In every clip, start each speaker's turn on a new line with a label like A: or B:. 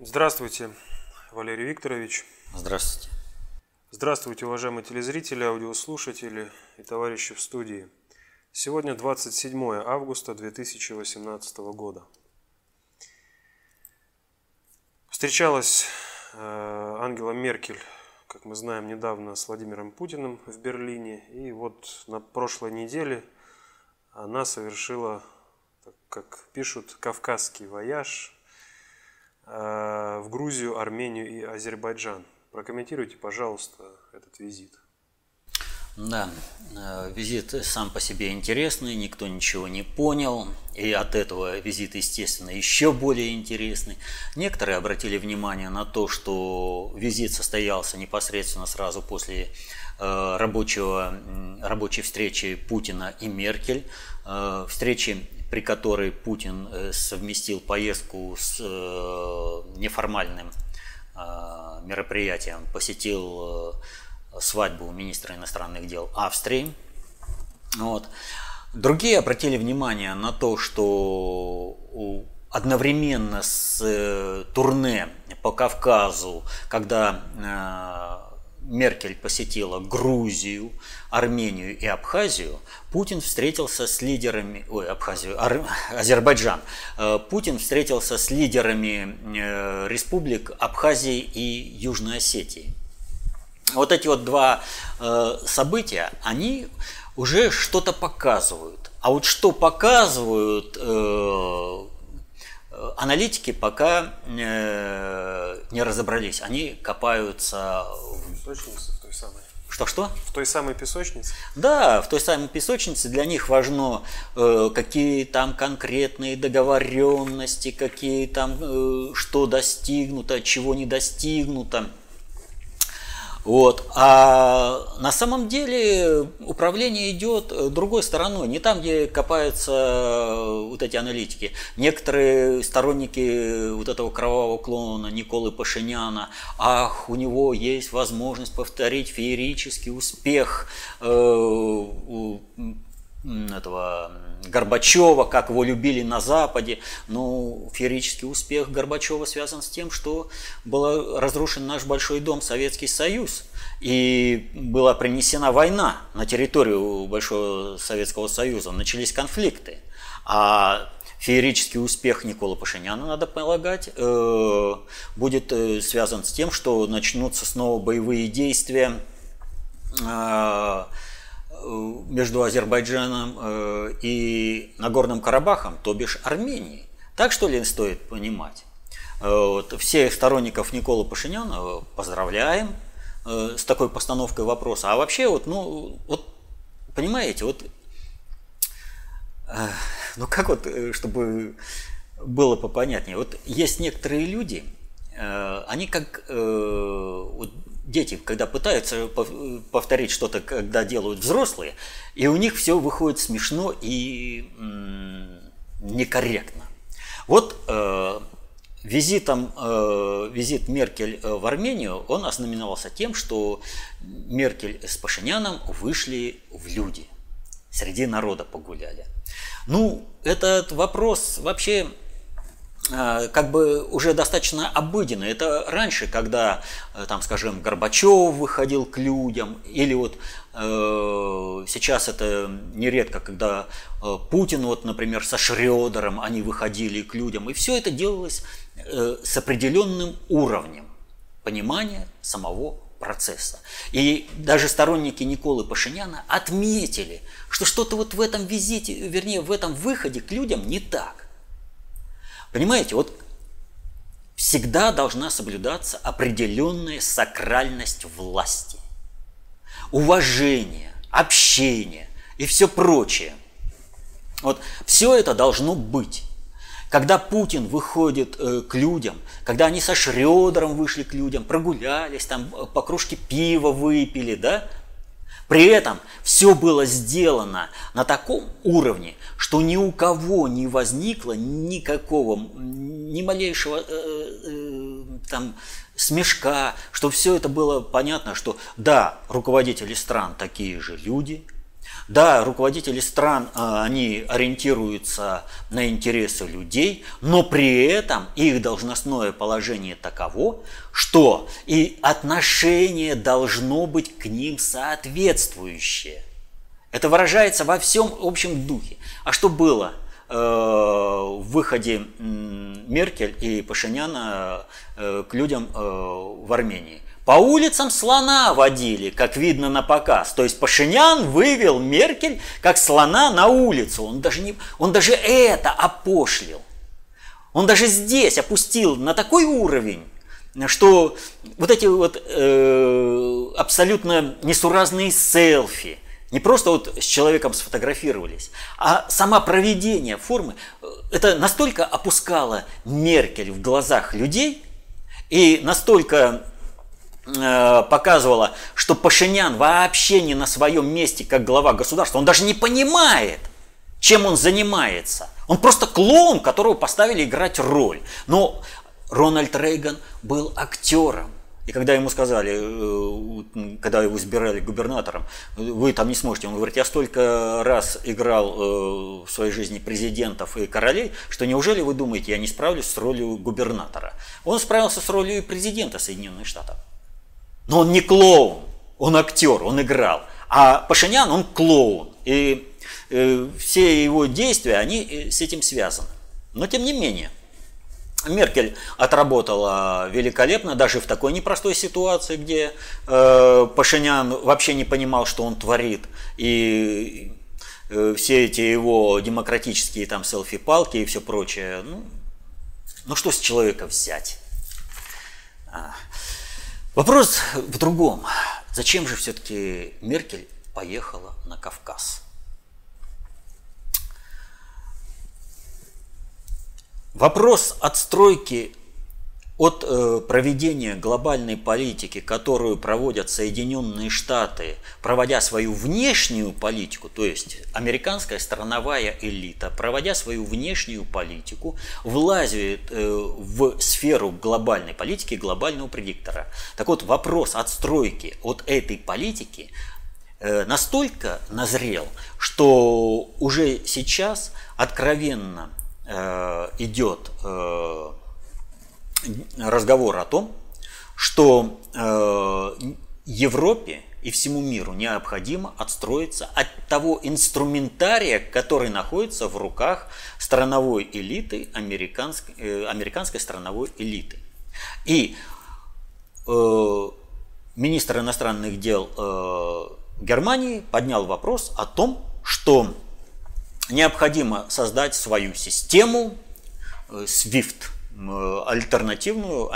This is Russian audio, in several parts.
A: Здравствуйте, Валерий Викторович.
B: Здравствуйте.
A: Здравствуйте, уважаемые телезрители, аудиослушатели и товарищи в студии. Сегодня 27 августа 2018 года. Встречалась э, Ангела Меркель, как мы знаем, недавно с Владимиром Путиным в Берлине. И вот на прошлой неделе она совершила, как пишут, кавказский вояж в Грузию, Армению и Азербайджан. Прокомментируйте, пожалуйста, этот визит.
B: Да, э, визит сам по себе интересный, никто ничего не понял, и от этого визит, естественно, еще более интересный. Некоторые обратили внимание на то, что визит состоялся непосредственно сразу после э, рабочего, рабочей встречи Путина и Меркель, э, встречи, при которой Путин совместил поездку с неформальным мероприятием, посетил свадьбу министра иностранных дел Австрии. Вот. Другие обратили внимание на то, что одновременно с э, турне по Кавказу, когда э, Меркель посетила Грузию, Армению и Абхазию, Путин встретился с лидерами, ой, Абхазию, Ар, Азербайджан, э, Путин встретился с лидерами республик Абхазии и Южной Осетии. Вот эти вот два э, события, они уже что-то показывают. А вот что показывают э, аналитики, пока э, не разобрались. Они копаются
A: в в той самой.
B: Что-что?
A: В той самой песочнице?
B: Да, в той самой песочнице для них важно, э, какие там конкретные договоренности, какие там, э, что достигнуто, чего не достигнуто. Вот. А на самом деле управление идет другой стороной, не там, где копаются вот эти аналитики. Некоторые сторонники вот этого кровавого клона Николы Пашиняна, ах, у него есть возможность повторить феерический успех э, этого Горбачева, как его любили на Западе. Но феерический успех Горбачева связан с тем, что был разрушен наш большой дом, Советский Союз. И была принесена война на территорию Большого Советского Союза, начались конфликты. А феерический успех Никола Пашиняна, надо полагать, э, будет э, связан с тем, что начнутся снова боевые действия Э, между Азербайджаном э, и Нагорным Карабахом, то бишь Арменией. Так что ли стоит понимать? Э, вот, всех сторонников Никола Пашиняна поздравляем с такой постановкой вопроса. А вообще, вот, ну, вот, понимаете, вот, ну как вот, чтобы было попонятнее, вот есть некоторые люди, они как вот, дети, когда пытаются повторить что-то, когда делают взрослые, и у них все выходит смешно и некорректно. Вот э, визитом, э, визит Меркель э, в Армению, он ознаменовался тем, что Меркель с Пашиняном вышли в люди, среди народа погуляли. Ну, этот вопрос вообще как бы уже достаточно обыденно. Это раньше, когда, э, там, скажем, Горбачев выходил к людям, или вот э, сейчас это нередко, когда э, Путин, вот, например, со Шредером, они выходили к людям, и все это делалось э, с определенным уровнем понимания самого процесса. И даже сторонники Николы Пашиняна отметили, что что-то вот в этом визите, вернее, в этом выходе к людям не так. Понимаете, вот всегда должна соблюдаться определенная сакральность власти, уважение, общение и все прочее. Вот все это должно быть. Когда Путин выходит э, к людям, когда они со Шредером вышли к людям, прогулялись, там э, по кружке пива выпили, да, при этом все было сделано на таком уровне, что ни у кого не возникло никакого, ни малейшего э, э, там смешка, что все это было понятно, что да, руководители стран такие же люди, Да, руководители стран, а, они ориентируются на интересы людей, но при этом их должностное положение таково, что и отношение должно быть к ним соответствующее. Это выражается во всем общем духе. А что было э, в выходе Меркель и Пашиняна э, к людям э, в Армении? По улицам слона водили, как видно на показ. То есть Пашинян вывел Меркель как слона на улицу. Он даже, не, он даже это опошлил. Он даже здесь опустил на такой уровень, что вот эти вот э, абсолютно несуразные селфи, не просто вот с человеком сфотографировались, а сама проведение формы, э, это настолько опускало Меркель в глазах людей и настолько показывала, что Пашинян вообще не на своем месте как глава государства. Он даже не понимает, чем он занимается. Он просто клоун, которого поставили играть роль. Но Рональд Рейган был актером. И когда ему сказали, э, когда его избирали губернатором, вы там не сможете, он говорит, я столько раз играл э, в своей жизни президентов и королей, что неужели вы думаете, я не справлюсь с ролью губернатора? Он справился с ролью президента Соединенных Штатов. Но он не клоун, он актер, он играл. А Пашинян, он клоун. И э, все его действия, они э, с этим связаны. Но тем не менее, Меркель отработала великолепно, даже в такой непростой ситуации, где э, Пашинян вообще не понимал, что он творит. И э, все эти его демократические там селфи-палки и все прочее. Ну, ну что с человека взять? А. Вопрос в другом. Зачем же все-таки Меркель поехала на Кавказ? Вопрос отстройки от э, проведения глобальной политики, которую проводят Соединенные Штаты, проводя свою внешнюю политику, то есть американская страновая элита, проводя свою внешнюю политику, влазит э, в сферу глобальной политики, глобального предиктора. Так вот, вопрос отстройки от этой политики э, настолько назрел, что уже сейчас откровенно идет разговор о том, что э, Европе и всему миру необходимо отстроиться от того инструментария, который находится в руках страновой элиты, американской, э, американской страновой элиты. И э, министр иностранных дел э, Германии поднял вопрос о том, что необходимо создать свою систему э, SWIFT – альтернативную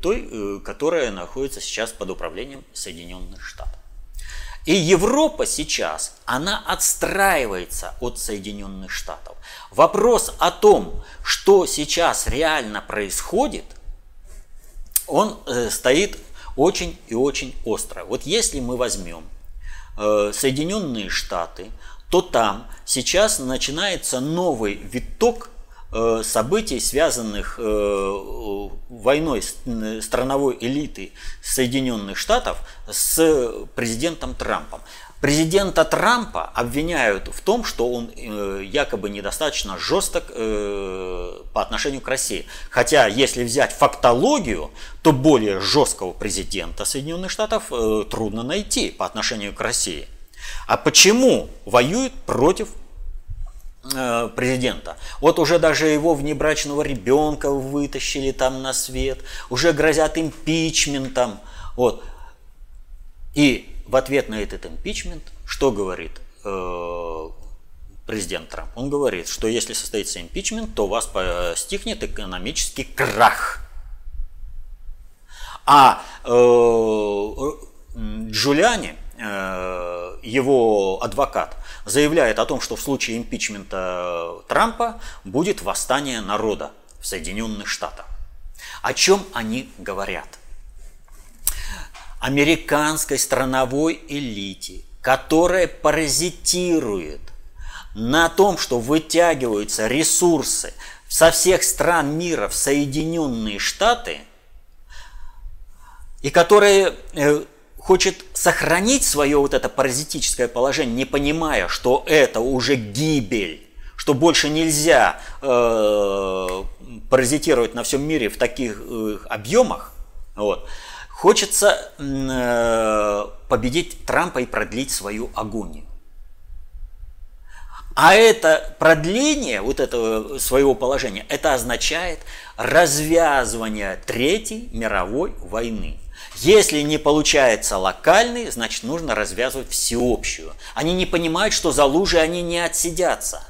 B: той, э, которая находится сейчас под управлением Соединенных Штатов. И Европа сейчас, она отстраивается от Соединенных Штатов. Вопрос о том, что сейчас реально происходит, он э, стоит очень и очень остро. Вот если мы возьмем э, Соединенные Штаты, то там сейчас начинается новый виток событий, связанных э, войной страновой элиты Соединенных Штатов с президентом Трампом. Президента Трампа обвиняют в том, что он э, якобы недостаточно жесток по отношению к России. Хотя, если взять фактологию, то более жесткого президента Соединенных Штатов трудно найти по отношению к России. А почему воюют против Э, президента. Вот уже даже его внебрачного ребенка вытащили там на свет, уже грозят импичментом. Вот. И в ответ на этот импичмент что говорит э, президент Трамп? Он говорит, что если состоится импичмент, то вас постигнет экономический крах. А э, Джулиани, э, его адвокат, заявляет о том, что в случае импичмента Трампа будет восстание народа в Соединенных Штатах. О чем они говорят? Американской страновой элите, которая паразитирует на том, что вытягиваются ресурсы со всех стран мира в Соединенные Штаты, и которая э, хочет сохранить свое вот это паразитическое положение, не понимая, что это уже гибель, что больше нельзя э, паразитировать на всем мире в таких э, объемах, вот, хочется э, победить Трампа и продлить свою агонию. А это продление вот этого своего положения, это означает развязывание Третьей мировой войны. Если не получается локальный, значит нужно развязывать всеобщую. Они не понимают, что за лужей они не отсидятся.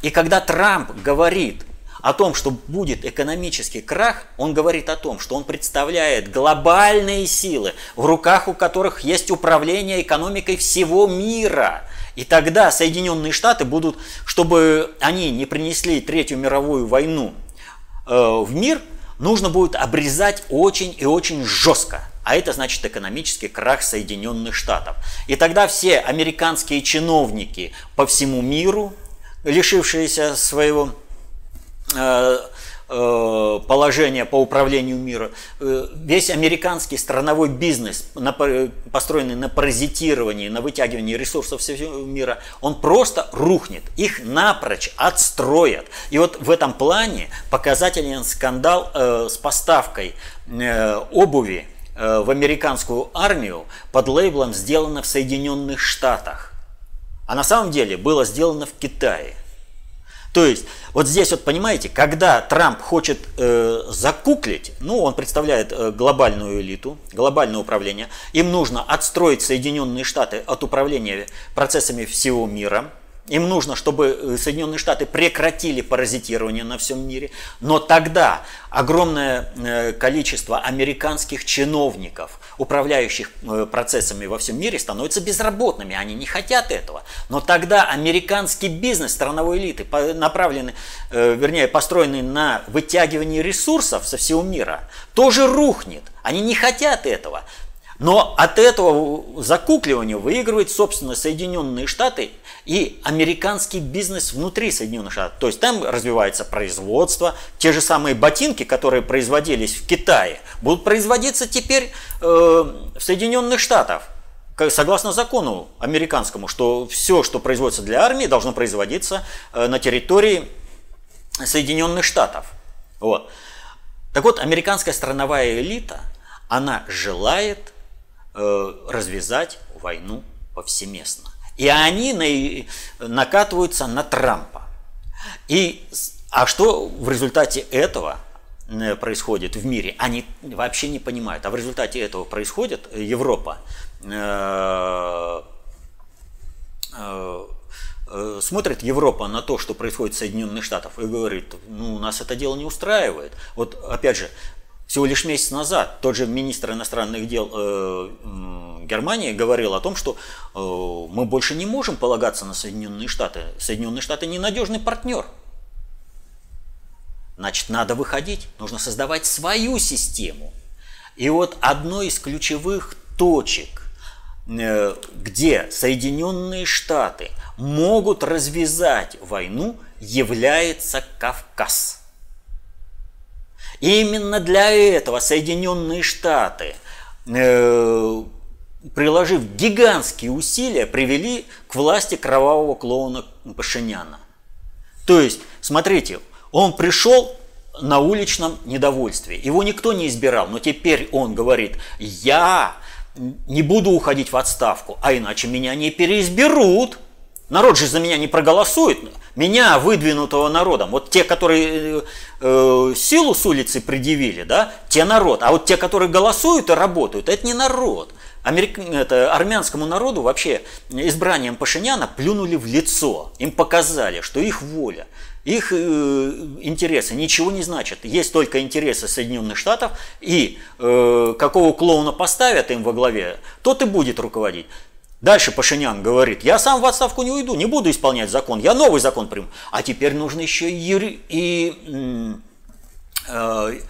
B: И когда Трамп говорит о том, что будет экономический крах, он говорит о том, что он представляет глобальные силы, в руках у которых есть управление экономикой всего мира. И тогда Соединенные Штаты будут, чтобы они не принесли Третью мировую войну э, в мир, нужно будет обрезать очень и очень жестко. А это значит экономический крах Соединенных Штатов. И тогда все американские чиновники по всему миру, лишившиеся своего э, э, положения по управлению миром, э, весь американский страновой бизнес, построенный на паразитировании, на вытягивании ресурсов всего мира, он просто рухнет, их напрочь отстроят. И вот в этом плане показателен скандал с поставкой обуви в американскую армию под лейблом «Сделано в Соединенных Штатах». А на самом деле было сделано в Китае. То есть, вот здесь вот понимаете, когда Трамп хочет э, закуклить, ну, он представляет э, глобальную элиту, глобальное управление, им нужно отстроить Соединенные Штаты от управления процессами всего мира, им нужно, чтобы э, Соединенные Штаты прекратили паразитирование на всем мире, но тогда огромное э, количество американских чиновников, управляющих э, процессами во всем мире, становятся безработными. Они не хотят этого. Но тогда американский бизнес страновой элиты, направленный, вернее, построенный на вытягивании ресурсов со всего мира, тоже рухнет. Они не хотят этого. Но от этого закукливания выигрывают, собственно, Соединенные Штаты и американский бизнес внутри Соединенных Штатов. То есть там развивается производство, те же самые ботинки, которые производились в Китае, будут производиться теперь э, в Соединенных Штатах. Согласно закону американскому, что все, что производится для армии, должно производиться э, на территории Соединенных Штатов. Вот. Так вот, американская страновая элита, она желает Э, развязать войну повсеместно. И они накатываются на Трампа. И, а что в результате этого э, происходит в мире, они вообще не понимают. А в результате этого происходит Европа э, смотрит Европа на то, что происходит в Соединенных Штатах, и говорит, ну, нас это дело не устраивает. Вот, опять же, всего лишь месяц назад тот же министр иностранных дел э, Германии говорил о том, что э, мы больше не можем полагаться на Соединенные Штаты. Соединенные Штаты ненадежный партнер. Значит, надо выходить, нужно создавать свою систему. И вот одной из ключевых точек, э, где Соединенные Штаты могут развязать войну, является Кавказ. И именно для этого Соединенные Штаты, э, приложив гигантские усилия, привели к власти кровавого клоуна Пашиняна. То есть, смотрите, он пришел на уличном недовольстве. Его никто не избирал, но теперь он говорит, я не буду уходить в отставку, а иначе меня не переизберут. Народ же за меня не проголосует. Меня, выдвинутого народом, вот те, которые э, э, силу с улицы предъявили, да, те народ. А вот те, которые голосуют и работают, это не народ. Америк... это, армянскому народу вообще избранием Пашиняна плюнули в лицо. Им показали, что их воля, их э, интересы ничего не значат. Есть только интересы Соединенных Штатов, и э, какого клоуна поставят им во главе, тот и будет руководить. Дальше Пашинян говорит, я сам в отставку не уйду, не буду исполнять закон, я новый закон приму. А теперь нужно еще и, и э,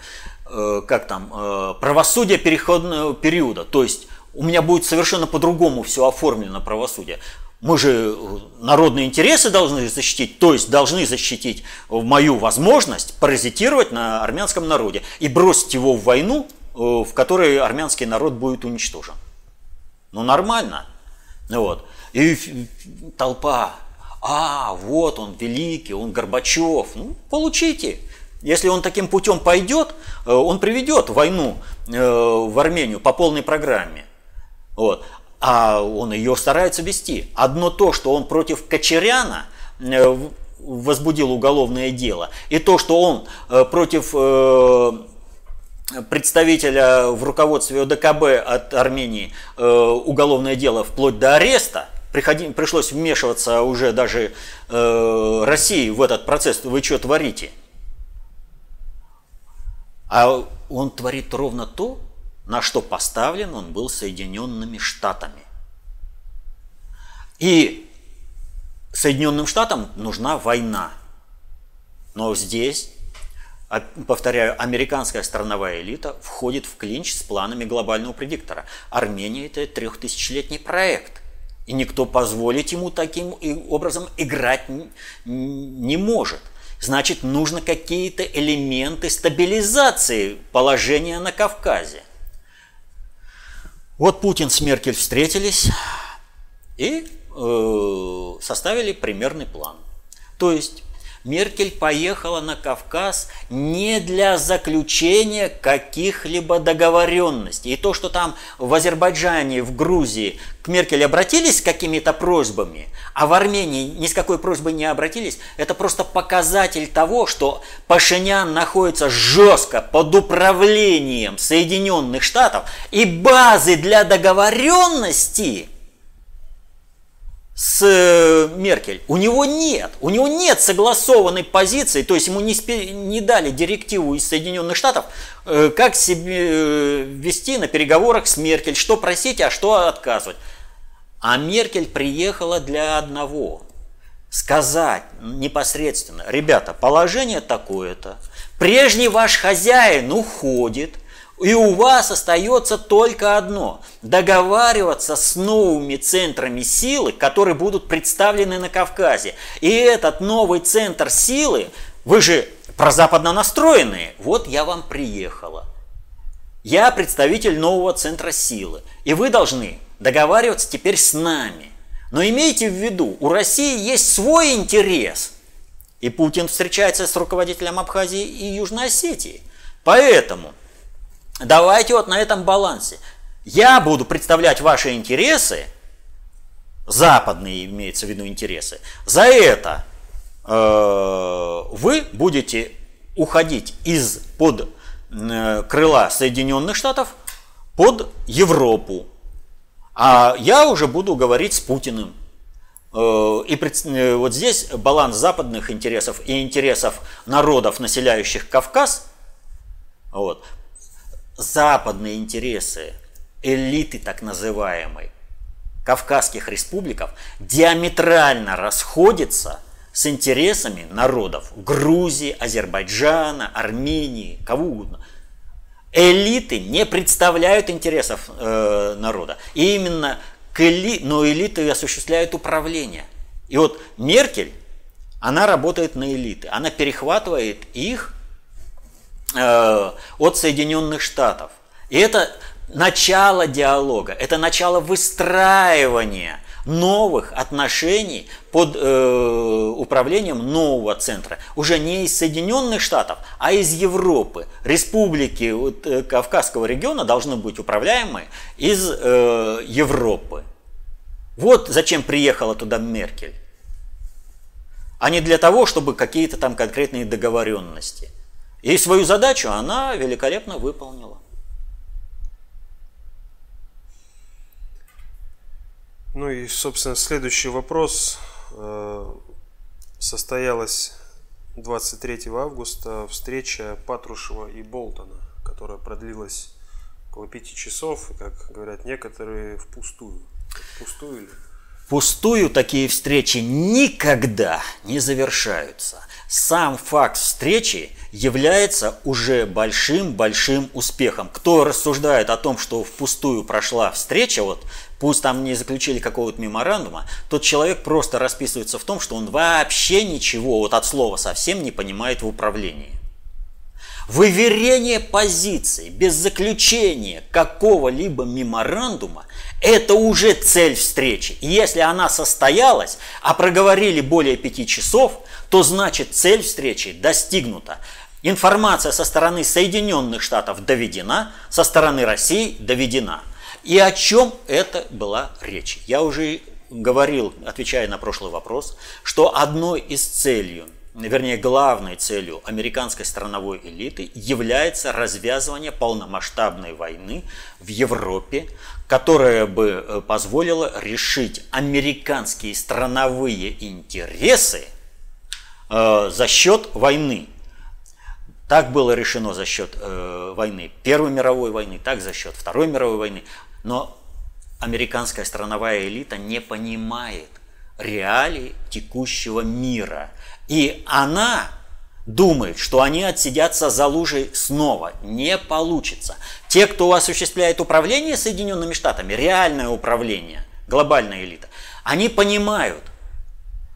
B: э, как там, э, правосудие переходного периода. То есть у меня будет совершенно по-другому все оформлено правосудие. Мы же народные интересы должны защитить, то есть должны защитить мою возможность паразитировать на армянском народе и бросить его в войну, в которой армянский народ будет уничтожен. Ну, нормально. Вот. И толпа, а, вот он великий, он Горбачев. Ну, получите. Если он таким путем пойдет, э, он приведет войну э, в Армению по полной программе. Вот. А он ее старается вести. Одно то, что он против Кочеряна э, возбудил уголовное дело, и то, что он против представителя в руководстве ОДКБ от Армении уголовное дело вплоть до ареста, приходи, пришлось вмешиваться уже даже России в этот процесс, вы что творите – а он творит ровно то, на что поставлен он был Соединенными Штатами. И Соединенным Штатам нужна война. Но здесь, повторяю, американская страновая элита входит в клинч с планами глобального предиктора. Армения – это трехтысячелетний проект. И никто позволить ему таким образом играть не может. Значит, нужно какие-то элементы стабилизации положения на Кавказе. Вот Путин с Меркель встретились и э, составили примерный план. То есть Меркель поехала на Кавказ не для заключения каких-либо договоренностей. И то, что там в Азербайджане, в Грузии к Меркель обратились с какими-то просьбами, а в Армении ни с какой просьбой не обратились, это просто показатель того, что Пашинян находится жестко под управлением Соединенных Штатов, и базы для договоренности – с э, Меркель. У него нет. У него нет согласованной позиции, то есть ему не, не дали директиву из Соединенных Штатов, э, как себе э, вести на переговорах с Меркель, что просить, а что отказывать. А Меркель приехала для одного. Сказать непосредственно, ребята, положение такое-то, прежний ваш хозяин уходит, и у вас остается только одно – договариваться с новыми центрами силы, которые будут представлены на Кавказе. И этот новый центр силы, вы же прозападно настроенные, вот я вам приехала. Я представитель нового центра силы, и вы должны договариваться теперь с нами. Но имейте в виду, у России есть свой интерес. И Путин встречается с руководителем Абхазии и Южной Осетии. Поэтому – Давайте вот на этом балансе. Я буду представлять ваши интересы, западные имеется в виду интересы. За это э, вы будете уходить из-под э, крыла Соединенных Штатов под Европу. А я уже буду говорить с Путиным. Э, и э, вот здесь баланс западных интересов и интересов народов, населяющих Кавказ, вот, западные интересы элиты так называемой кавказских республиков диаметрально расходятся с интересами народов Грузии, Азербайджана, Армении, кого угодно. Элиты не представляют интересов э, народа. И именно к эли... но элиты осуществляют управление. И вот Меркель, она работает на элиты. Она перехватывает их от Соединенных Штатов. И это начало диалога, это начало выстраивания новых отношений под э, управлением нового центра. Уже не из Соединенных Штатов, а из Европы. Республики вот, э, Кавказского региона должны быть управляемы из э, Европы. Вот зачем приехала туда Меркель. А не для того, чтобы какие-то там конкретные договоренности – и свою задачу она великолепно выполнила.
A: Ну и, собственно, следующий вопрос. Э, состоялась 23 августа встреча Патрушева и Болтона, которая продлилась около пяти часов, как говорят некоторые, впустую. Впустую ли?
B: Пустую такие встречи никогда не завершаются. Сам факт встречи является уже большим-большим успехом. Кто рассуждает о том, что впустую прошла встреча, вот пусть там не заключили какого-то меморандума, тот человек просто расписывается в том, что он вообще ничего вот от слова совсем не понимает в управлении. Выверение позиций без заключения какого-либо меморандума – это уже цель встречи. И если она состоялась, а проговорили более пяти часов, то значит цель встречи достигнута. Информация со стороны Соединенных Штатов доведена, со стороны России доведена. И о чем это была речь? Я уже говорил, отвечая на прошлый вопрос, что одной из целей вернее, главной целью американской страновой элиты является развязывание полномасштабной войны в Европе, которая бы э, позволила решить американские страновые интересы э, за счет войны. Так было решено за счет э, войны Первой мировой войны, так за счет Второй мировой войны. Но американская страновая элита не понимает реалий текущего мира – и она думает, что они отсидятся за лужей снова. Не получится. Те, кто осуществляет управление Соединенными Штатами, реальное управление, глобальная элита, они понимают,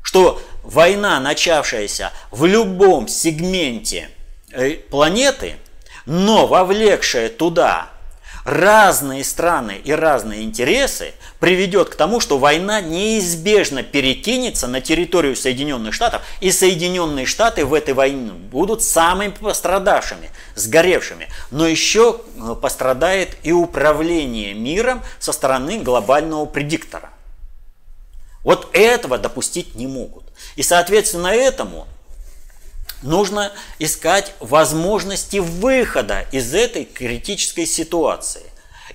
B: что война, начавшаяся в любом сегменте э, планеты, но вовлекшая туда разные страны и разные интересы приведет к тому, что война неизбежно перекинется на территорию Соединенных Штатов, и Соединенные Штаты в этой войне будут самыми пострадавшими, сгоревшими. Но еще э, пострадает и управление миром со стороны глобального предиктора. Вот этого допустить не могут. И соответственно этому нужно искать возможности выхода из этой критической ситуации.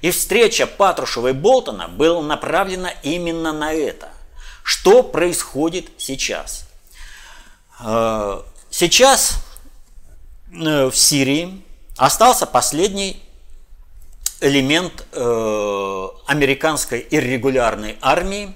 B: И встреча Патрушева и Болтона была направлена именно на это. Что происходит сейчас? Э, сейчас э, в Сирии остался последний элемент э, американской иррегулярной армии.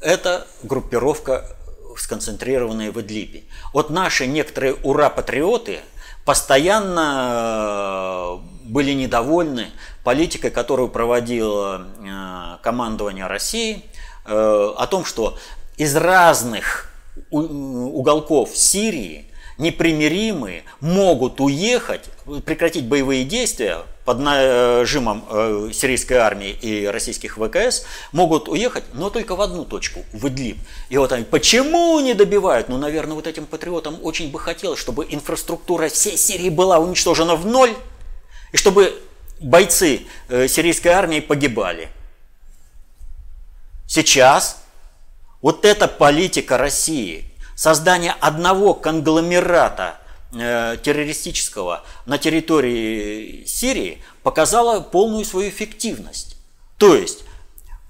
B: Это группировка сконцентрированные в Идлибе. Вот наши некоторые ура-патриоты постоянно э, были недовольны политикой, которую проводило э, командование России, э, о том, что из разных уголков Сирии непримиримые могут уехать, прекратить боевые действия под нажимом э, сирийской армии и российских ВКС, могут уехать, но только в одну точку, в Идлиб. И вот они, почему не добивают? Ну, наверное, вот этим патриотам очень бы хотелось, чтобы инфраструктура всей Сирии была уничтожена в ноль, и чтобы бойцы э, сирийской армии погибали. Сейчас вот эта политика России, создание одного конгломерата террористического на территории Сирии показала полную свою эффективность. То есть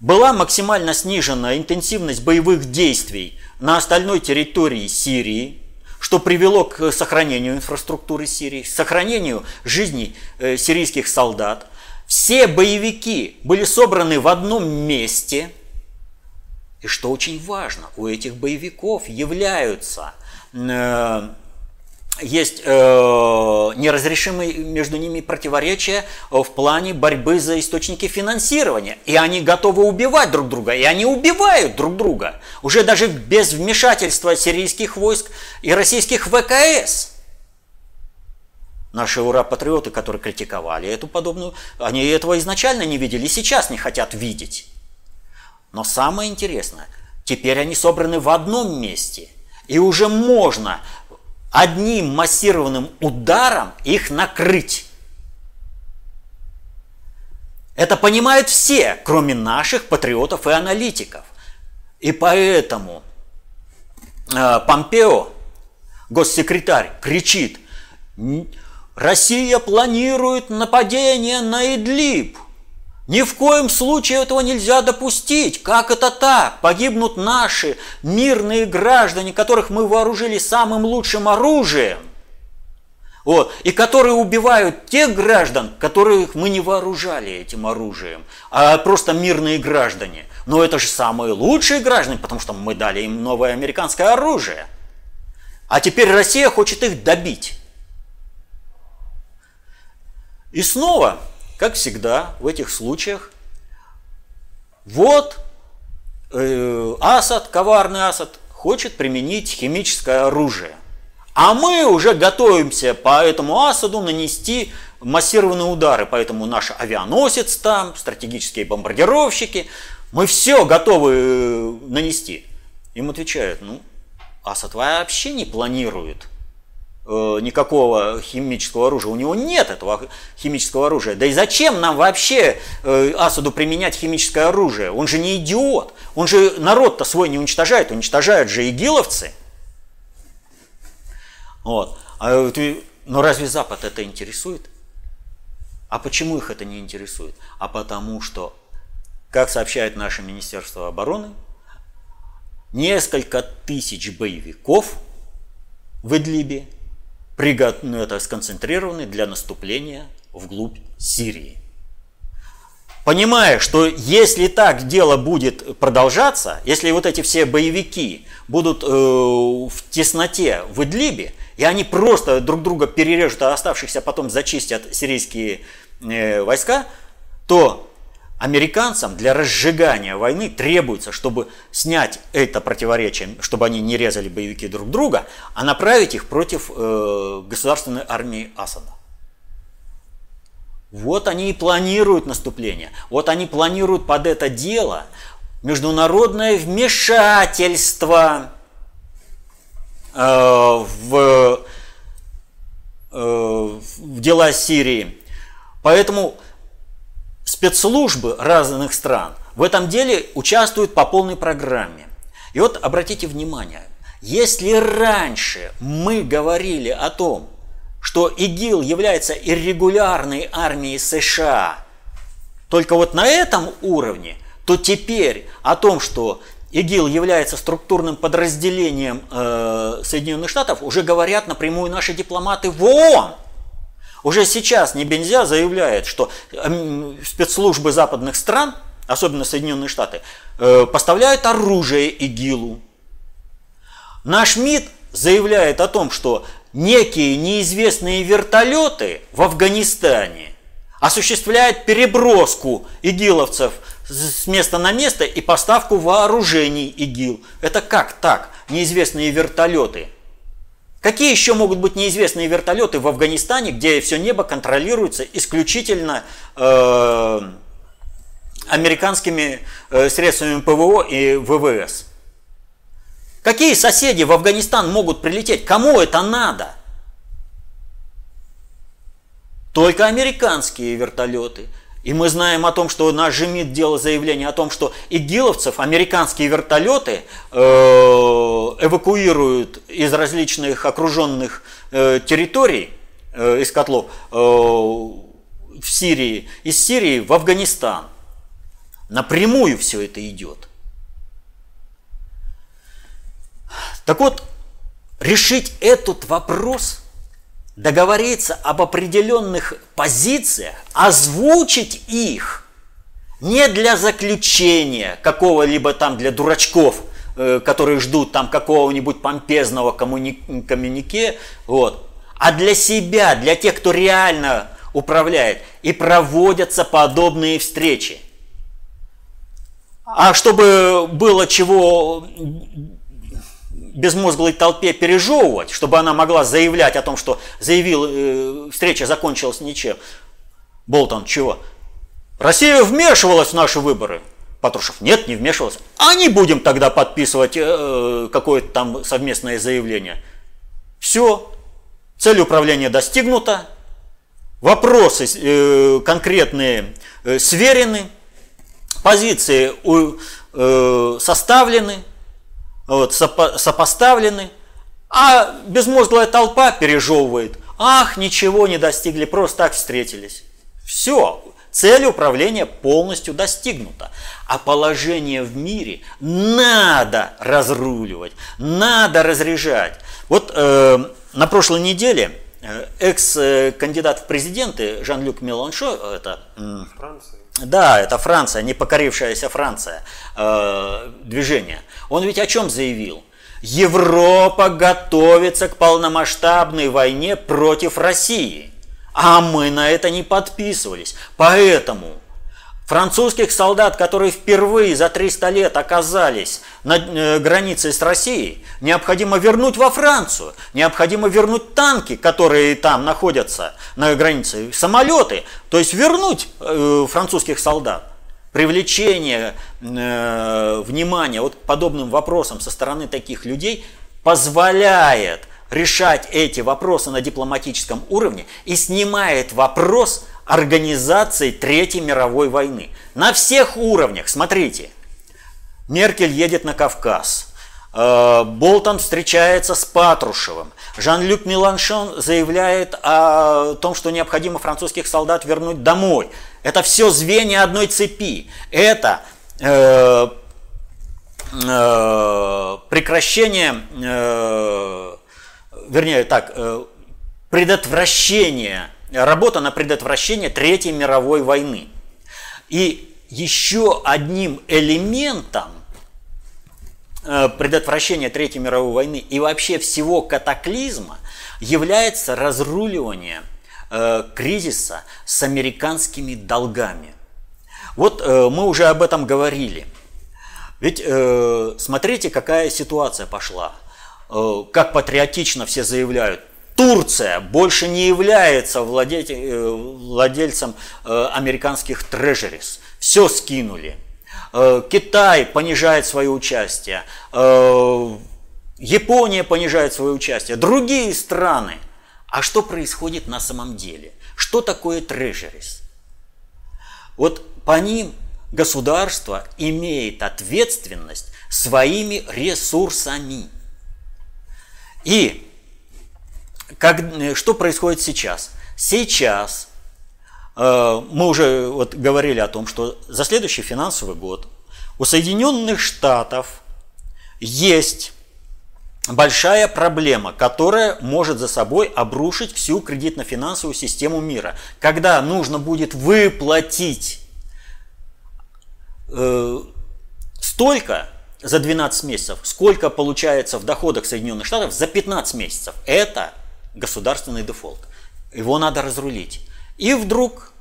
B: была максимально снижена интенсивность боевых действий на остальной территории Сирии, что привело к сохранению инфраструктуры Сирии, сохранению жизней э, сирийских солдат. Все боевики были собраны в одном месте. И что очень важно, у этих боевиков являются э, есть э, неразрешимые между ними противоречия в плане борьбы за источники финансирования. И они готовы убивать друг друга, и они убивают друг друга. Уже даже без вмешательства сирийских войск и российских ВКС. Наши ура-патриоты, которые критиковали эту подобную, они этого изначально не видели, сейчас не хотят видеть. Но самое интересное, теперь они собраны в одном месте. И уже можно одним массированным ударом их накрыть. Это понимают все, кроме наших патриотов и аналитиков. И поэтому э, Помпео, госсекретарь, кричит, Россия планирует нападение на Идлиб. Ни в коем случае этого нельзя допустить. Как это так? Погибнут наши мирные граждане, которых мы вооружили самым лучшим оружием. Вот, и которые убивают тех граждан, которых мы не вооружали этим оружием, а просто мирные граждане. Но это же самые лучшие граждане, потому что мы дали им новое американское оружие. А теперь Россия хочет их добить. И снова как всегда в этих случаях, вот э, Асад, коварный Асад, хочет применить химическое оружие. А мы уже готовимся по этому Асаду нанести массированные удары, поэтому наш авианосец там, стратегические бомбардировщики, мы все готовы э, нанести. Им отвечают, ну, Асад вообще не планирует никакого химического оружия. У него нет этого химического оружия. Да и зачем нам вообще э, Асаду применять химическое оружие? Он же не идиот. Он же народ-то свой не уничтожает. Уничтожают же игиловцы. Вот. А, но разве Запад это интересует? А почему их это не интересует? А потому что, как сообщает наше Министерство обороны, несколько тысяч боевиков в Идлибе ну, это сконцентрированы для наступления вглубь Сирии. Понимая, что если так дело будет продолжаться, если вот эти все боевики будут э, в тесноте в Идлибе, и они просто друг друга перережут, а оставшихся потом зачистят сирийские э, войска, то американцам для разжигания войны требуется, чтобы снять это противоречие, чтобы они не резали боевики друг друга, а направить их против э, государственной армии Асада. Вот они и планируют наступление. Вот они планируют под это дело международное вмешательство э, в, э, в дела Сирии. Поэтому спецслужбы разных стран в этом деле участвуют по полной программе. И вот обратите внимание, если раньше мы говорили о том, что ИГИЛ является иррегулярной армией США, только вот на этом уровне, то теперь о том, что ИГИЛ является структурным подразделением э, Соединенных Штатов, уже говорят напрямую наши дипломаты в ООН. Уже сейчас Небензя заявляет, что эм, спецслужбы западных стран, особенно Соединенные Штаты, э, поставляют оружие ИГИЛу. Наш МИД заявляет о том, что некие неизвестные вертолеты в Афганистане осуществляют переброску игиловцев с места на место и поставку вооружений ИГИЛ. Это как так? Неизвестные вертолеты – Какие еще могут быть неизвестные вертолеты в Афганистане, где все небо контролируется исключительно э, американскими э, средствами ПВО и ВВС? Какие соседи в Афганистан могут прилететь? Кому это надо? Только американские вертолеты – и мы знаем о том, что наш ЖМИД делал заявление о том, что игиловцев американские вертолеты э, эвакуируют из различных окруженных э, территорий, э, из котлов, в Сирии, из Сирии в Афганистан. Напрямую все это идет. Так вот, решить этот вопрос – договориться об определенных позициях, озвучить их не для заключения какого-либо там для дурачков, э, которые ждут там какого-нибудь помпезного коммунике, вот, а для себя, для тех, кто реально управляет. И проводятся подобные встречи. А чтобы было чего безмозглой толпе пережевывать, чтобы она могла заявлять о том, что заявил, э, встреча закончилась ничем. Болтон чего? Россия вмешивалась в наши выборы. Патрушев, нет, не вмешивалась. А не будем тогда подписывать э, какое-то там совместное заявление. Все, цель управления достигнута, вопросы э, конкретные э, сверены, позиции э, составлены, вот, сопо сопоставлены, а безмозглая толпа пережевывает. Ах, ничего не достигли, просто так встретились. Все, цель управления полностью достигнута. А положение в мире надо разруливать, надо разряжать. Вот э, на прошлой неделе э, экс-кандидат в президенты Жан-Люк Меланшо, это Франция. Да, это Франция, непокорившаяся Франция, э, движение. Он ведь о чем заявил? Европа готовится к полномасштабной войне против России. А мы на это не подписывались. Поэтому французских солдат, которые впервые за 300 лет оказались на э, границе с Россией, необходимо вернуть во Францию, необходимо вернуть танки, которые там находятся на границе, самолеты, то есть вернуть э, французских солдат. Привлечение э, внимания вот к подобным вопросам со стороны таких людей позволяет решать эти вопросы на дипломатическом уровне и снимает вопрос организации Третьей мировой войны. На всех уровнях, смотрите, Меркель едет на Кавказ, э, Болтон встречается с Патрушевым, Жан-Люк Меланшон заявляет о том, что необходимо французских солдат вернуть домой. Это все звенья одной цепи. Это э, э, прекращение, э, вернее так, э, предотвращение работа на предотвращение Третьей мировой войны. И еще одним элементом э, предотвращения Третьей мировой войны и вообще всего катаклизма является разруливание э, кризиса с американскими долгами. Вот э, мы уже об этом говорили. Ведь смотрите, какая ситуация пошла. Как патриотично все заявляют, Турция больше не является э, владельцем э, американских трежерис. Все скинули. Э, Китай понижает свое участие. Япония понижает свое участие. Другие страны. А что происходит на самом деле? Что такое трежерис? Вот по ним государство имеет ответственность своими ресурсами. И как, э, что происходит сейчас? Сейчас э, мы уже вот говорили о том, что за следующий финансовый год у Соединенных Штатов есть большая проблема, которая может за собой обрушить всю кредитно-финансовую систему мира. Когда нужно будет выплатить э, столько за 12 месяцев, сколько получается в доходах Соединенных Штатов за 15 месяцев. Это государственный дефолт. Его надо разрулить. И вдруг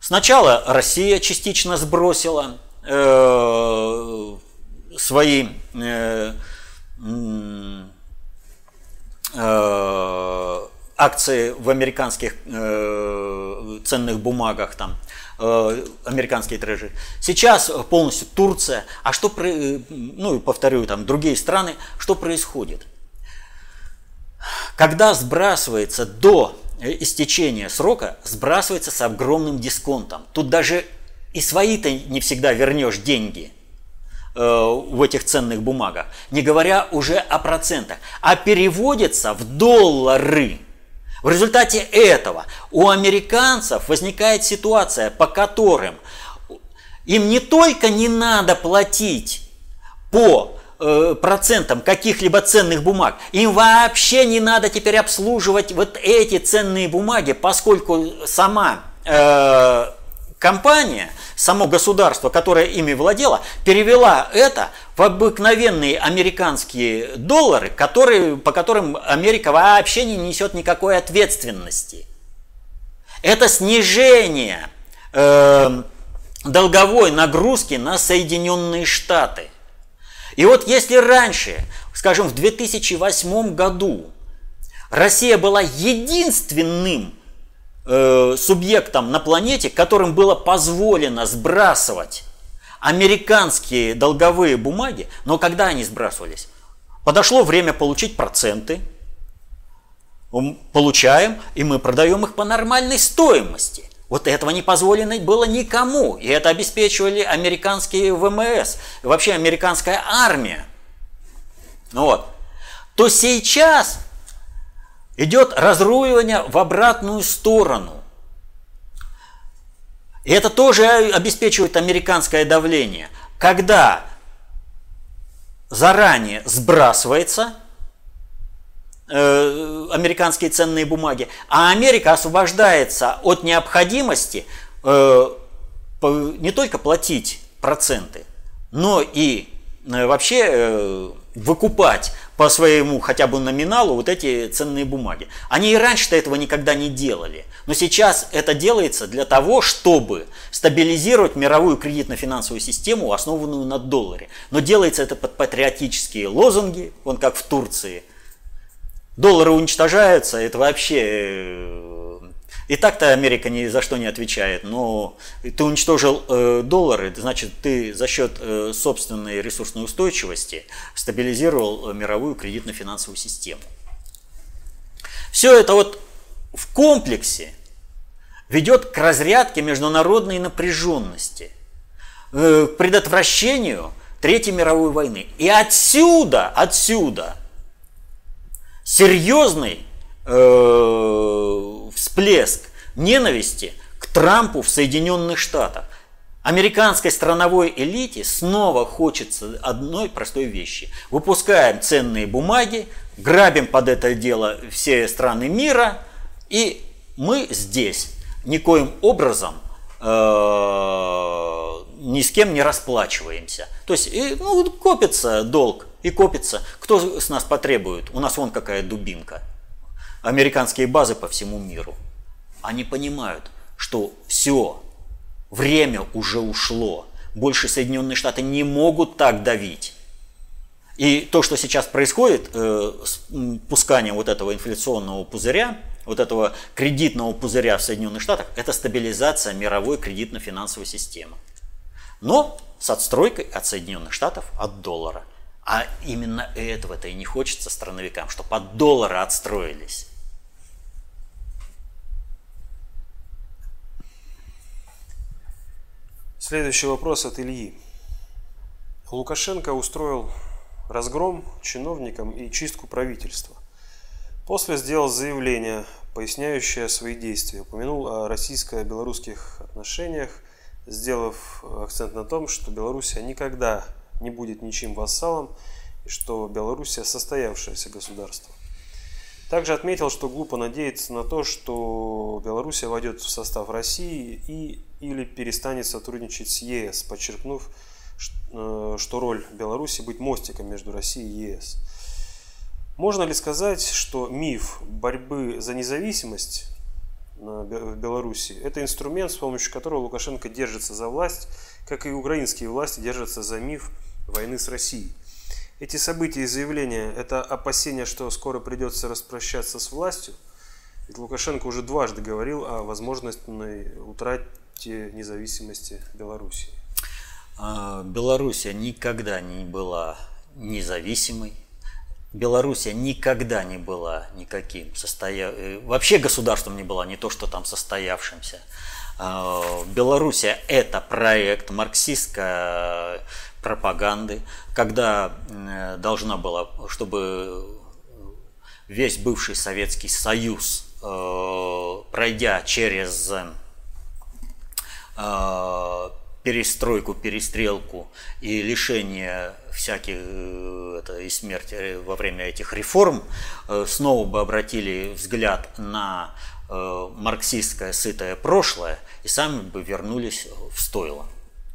B: сначала Россия частично сбросила э, свои э, э, акции в американских э, ценных бумагах, там, э, американские трежи. Сейчас полностью Турция. А что, ну, повторю, там, другие страны, что происходит? Когда сбрасывается до истечения срока, сбрасывается с огромным дисконтом. Тут даже и свои-то не всегда вернешь деньги э, в этих ценных бумагах, не говоря уже о процентах, а переводится в доллары. В результате этого у американцев возникает ситуация, по которым им не только не надо платить по Э, процентам каких-либо ценных бумаг. Им вообще не надо теперь обслуживать вот эти ценные бумаги, поскольку сама э, компания, само государство, которое ими владело, перевела это в обыкновенные американские доллары, которые, по которым Америка вообще не несет никакой ответственности. Это снижение э, долговой нагрузки на Соединенные Штаты – и вот если раньше, скажем, в 2008 году Россия была единственным э, субъектом на планете, которым было позволено сбрасывать американские долговые бумаги, но когда они сбрасывались? Подошло время получить проценты, получаем, и мы продаем их по нормальной стоимости. Вот этого не позволено было никому. И это обеспечивали американские ВМС, вообще американская армия. Ну вот. То сейчас идет разруливание в обратную сторону. И это тоже обеспечивает американское давление. Когда заранее сбрасывается – американские ценные бумаги, а Америка освобождается от необходимости э, не только платить проценты, но и э, вообще выкупать по своему хотя бы номиналу вот эти ценные бумаги. Они и раньше-то этого никогда не делали. Но сейчас это делается для того, чтобы стабилизировать мировую кредитно-финансовую систему, основанную на долларе. Но делается это под патриотические лозунги, вон как в Турции. Доллары уничтожаются, это вообще э, и так-то Америка ни за что не отвечает, но ты уничтожил э, доллары, значит, ты за счет э, собственной ресурсной устойчивости стабилизировал э, мировую кредитно-финансовую систему. Все это вот в комплексе ведет к разрядке международной напряженности, э, к предотвращению Третьей мировой войны. И отсюда, отсюда серьезный э, всплеск ненависти к Трампу в Соединенных Штатах. Американской страновой элите снова хочется одной простой вещи. Выпускаем ценные бумаги, грабим под это дело все страны мира, и мы здесь никоим образом э, ни с кем не расплачиваемся. То есть ну, копится долг и копится. Кто с нас потребует? У нас вон какая дубинка американские базы по всему миру. Они понимают, что все, время уже ушло. Больше Соединенные Штаты не могут так давить. И то, что сейчас происходит э, с пусканием вот этого инфляционного пузыря, вот этого кредитного пузыря в Соединенных Штатах, это стабилизация мировой кредитно-финансовой системы. Но с отстройкой от Соединенных Штатов от доллара. А именно этого-то и не хочется страновикам, чтобы от доллара отстроились.
A: Следующий вопрос от Ильи. Лукашенко устроил разгром чиновникам и чистку правительства. После сделал заявление, поясняющее свои действия. Упомянул о российско-белорусских отношениях, сделав акцент на том, что Белоруссия никогда не будет ничем вассалом и что Белоруссия состоявшееся государство. Также отметил, что глупо надеяться на то, что Белоруссия войдет в состав России и или перестанет сотрудничать с ЕС, подчеркнув, э, что роль Беларуси быть мостиком между Россией и ЕС. Можно ли сказать, что миф борьбы за независимость в Беларуси – это инструмент, с помощью которого Лукашенко держится за власть, как и украинские власти держатся за миф войны с Россией. Эти события и заявления – это опасение, что скоро придется распрощаться с властью? Ведь Лукашенко уже дважды говорил о возможностной утрате независимости Белоруссии?
B: А, Белоруссия никогда не была независимой. Белоруссия никогда не была никаким состоя... Э, вообще государством не была, не то что там состоявшимся. А, Белоруссия – это проект марксистской пропаганды, когда э, должна была, чтобы весь бывший Советский Союз, э, пройдя через а, перестройку, перестрелку и лишение всяких э, это, и смерти во время этих реформ, э, снова бы обратили взгляд на э, марксистское сытое прошлое и сами бы вернулись в стойло.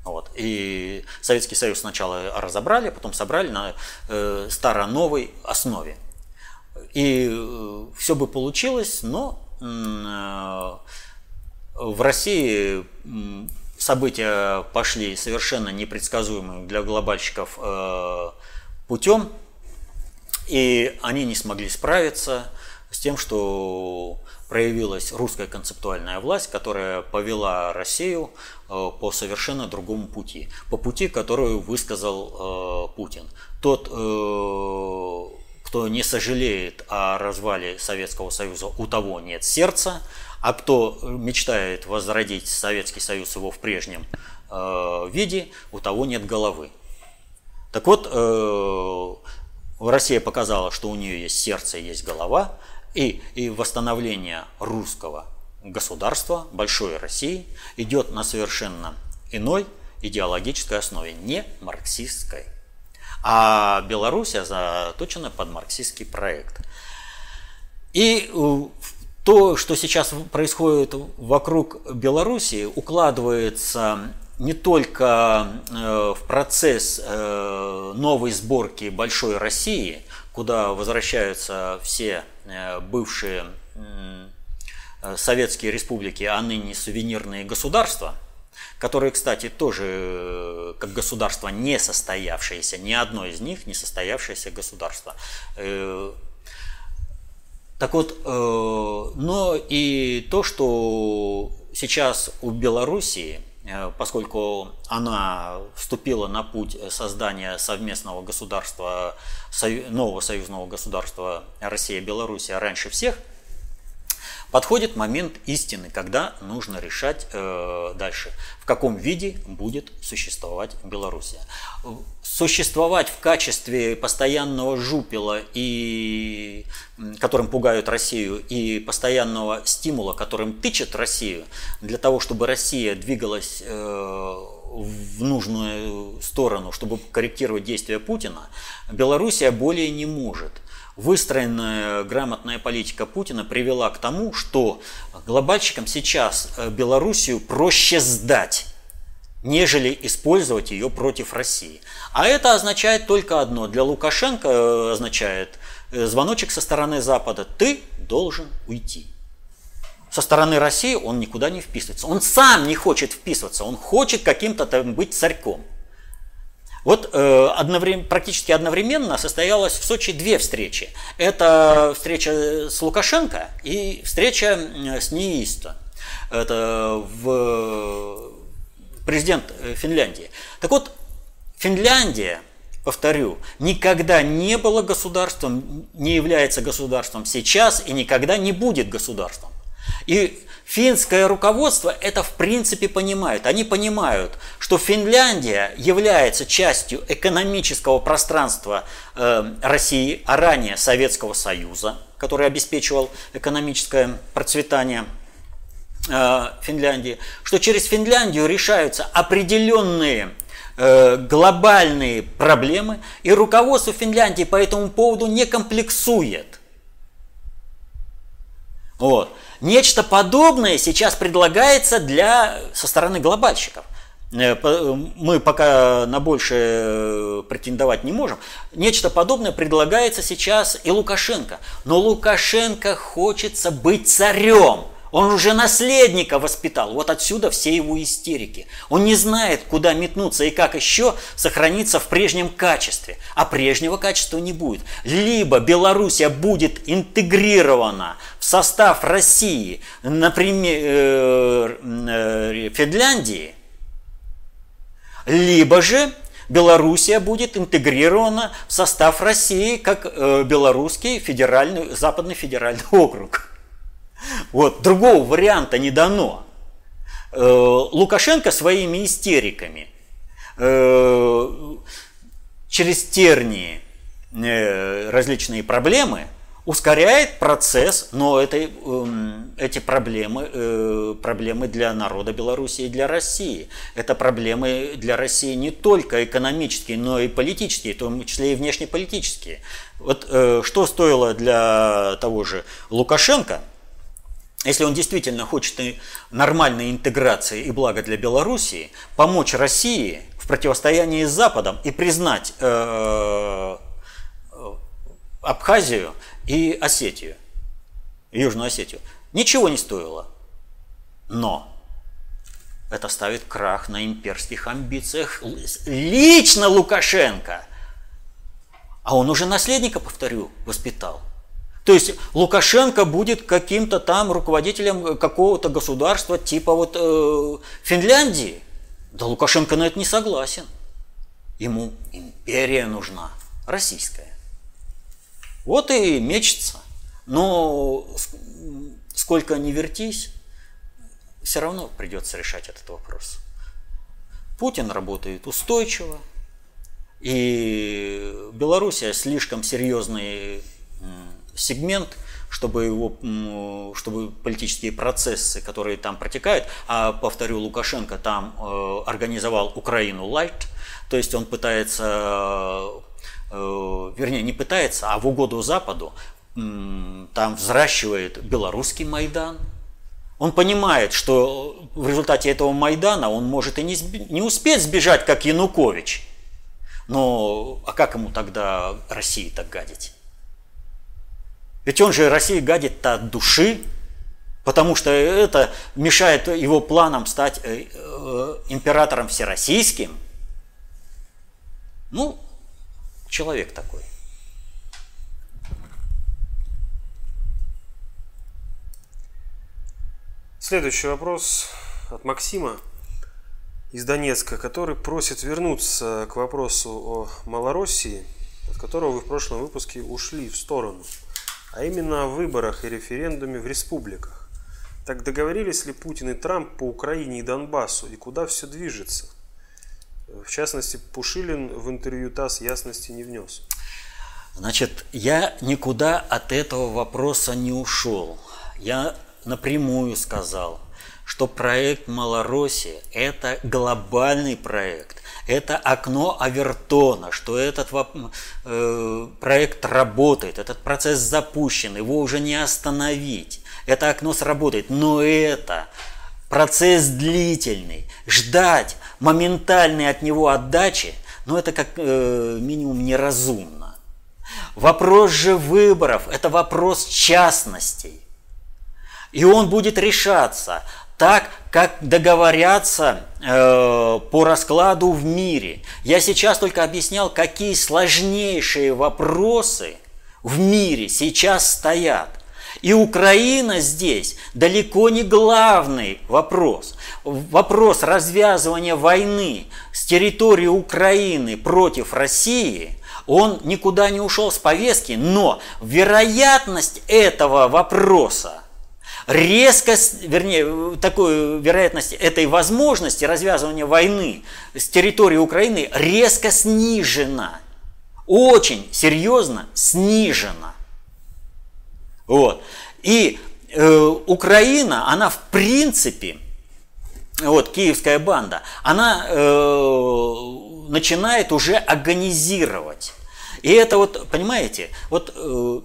B: Вот. И Советский Союз сначала разобрали, потом собрали на э, старо-новой основе. И э, все бы получилось, но э, в России события пошли совершенно непредсказуемым для глобальщиков э, путем, и они не смогли справиться с тем, что проявилась русская концептуальная власть, которая повела Россию э, по совершенно другому пути, по пути, которую высказал э, Путин. Тот, кто не сожалеет о развале Советского Союза, у того нет сердца, а кто мечтает возродить Советский Союз его в прежнем э, виде, у того нет головы. Так вот, э, Россия показала, что у нее есть сердце и есть голова, и, и восстановление русского государства, большой России, идет на совершенно иной идеологической основе, не марксистской. А Белоруссия заточена под марксистский проект. И э, то, что сейчас происходит вокруг Белоруссии, укладывается не только э, в процесс э, новой сборки большой России, куда возвращаются все бывшие советские республики, а ныне сувенирные государства, которые, кстати, тоже как государства не состоявшиеся, ни одно из них не состоявшееся государство. Так вот, но и то, что сейчас у Белоруссии – Э, поскольку она вступила на путь создания совместного государства, нового союзного государства Россия-Белоруссия раньше всех – Подходит момент истины, когда нужно решать э, дальше, в каком виде будет существовать Белоруссия. Существовать в качестве постоянного жупела, и, которым пугают Россию, и постоянного стимула, которым тычет Россию, для того, чтобы Россия двигалась э, в нужную сторону, чтобы корректировать действия Путина, Белоруссия более не может – выстроенная грамотная политика Путина привела к тому, что глобальщикам сейчас э, Белоруссию проще сдать, нежели использовать ее против России. А это означает только одно. Для Лукашенко э, означает э, звоночек со стороны Запада. Ты должен уйти. Со стороны России он никуда не вписывается. Он сам не хочет вписываться. Он хочет каким-то там быть царьком. Вот э, одновременно, практически одновременно состоялось в Сочи две встречи. Это встреча с Лукашенко и встреча с Ниисто. Это в президент Финляндии. Так вот, Финляндия, повторю, никогда не было государством, не является государством сейчас и никогда не будет государством. И Финское руководство это в принципе понимает. Они понимают, что Финляндия является частью экономического пространства э, России, а ранее Советского Союза, который обеспечивал экономическое процветание э, Финляндии, что через Финляндию решаются определенные э, глобальные проблемы, и руководство Финляндии по этому поводу не комплексует. Вот. Нечто подобное сейчас предлагается для, со стороны глобальщиков. Э, мы пока на больше претендовать не можем. Нечто подобное предлагается сейчас и Лукашенко. Но Лукашенко хочется быть царем. Он уже наследника воспитал. Вот отсюда все его истерики. Он не знает, куда метнуться и как еще сохраниться в прежнем качестве. А прежнего качества не будет. Либо Белоруссия будет интегрирована в состав России, например, э, э, Финляндии, либо же Белоруссия будет интегрирована в состав России как э, белорусский федеральный, западный федеральный округ. Вот, другого варианта не дано. Э, Лукашенко своими истериками э, через тернии э, различные проблемы ускоряет процесс, но это, эм, эти проблемы, проблемы для народа Беларуси и для России. Это проблемы для России не только экономические, но и политические, в том числе и внешнеполитические. Вот что стоило для того же Лукашенко – если он действительно хочет нормальной интеграции и блага для Белоруссии, помочь России в противостоянии с Западом и признать э, э, Абхазию и Осетию, Южную Осетию, ничего не стоило. Но это ставит крах на имперских амбициях лично Лукашенко. А он уже наследника, повторю, воспитал – то есть Лукашенко будет каким-то там руководителем какого-то государства типа вот э, Финляндии. Да Лукашенко на это не согласен. Ему империя нужна, российская. Вот и мечется. Но сколько не вертись, все равно придется решать этот вопрос. Путин работает устойчиво, и Белоруссия слишком серьезный сегмент, чтобы, его, чтобы политические процессы, которые там протекают, а, повторю, Лукашенко там э, организовал Украину Лайт, то есть он пытается, э, вернее, не пытается, а в угоду Западу там взращивает белорусский Майдан. Он понимает, что в результате этого Майдана он может и не, не успеть сбежать, как Янукович. Но а как ему тогда России так гадить? Ведь он же России гадит-то от души, потому что это мешает его планам стать э, э, императором всероссийским. Ну, человек такой.
A: Следующий вопрос от Максима из Донецка, который просит вернуться к вопросу о Малороссии, от которого вы в прошлом выпуске ушли в сторону, а именно о выборах и референдуме в республиках. Так договорились ли Путин и Трамп по Украине и Донбассу, и куда все движется? В частности, Пушилин в интервью ТАСС ясности не внес.
B: Значит, я никуда от этого вопроса не ушел. Я напрямую сказал, что проект Малороссия – это глобальный проект, это окно Авертона, что этот э, проект работает, этот процесс запущен, его уже не остановить. Это окно сработает, но это процесс длительный. Ждать моментальной от него отдачи, ну это как э, минимум неразумно. Вопрос же выборов – это вопрос частностей. И он будет решаться так, как договорятся э, по раскладу в мире. Я сейчас только объяснял, какие сложнейшие вопросы в мире сейчас стоят. И Украина здесь далеко не главный вопрос. Вопрос развязывания войны с территории Украины против России, он никуда не ушел с повестки, но вероятность этого вопроса резко, вернее, такую вероятность этой возможности развязывания войны с территории Украины резко снижена. Очень серьезно снижена. Вот. И э, Украина, она в принципе, вот киевская банда, она э, начинает уже организировать. И это вот, понимаете, вот э,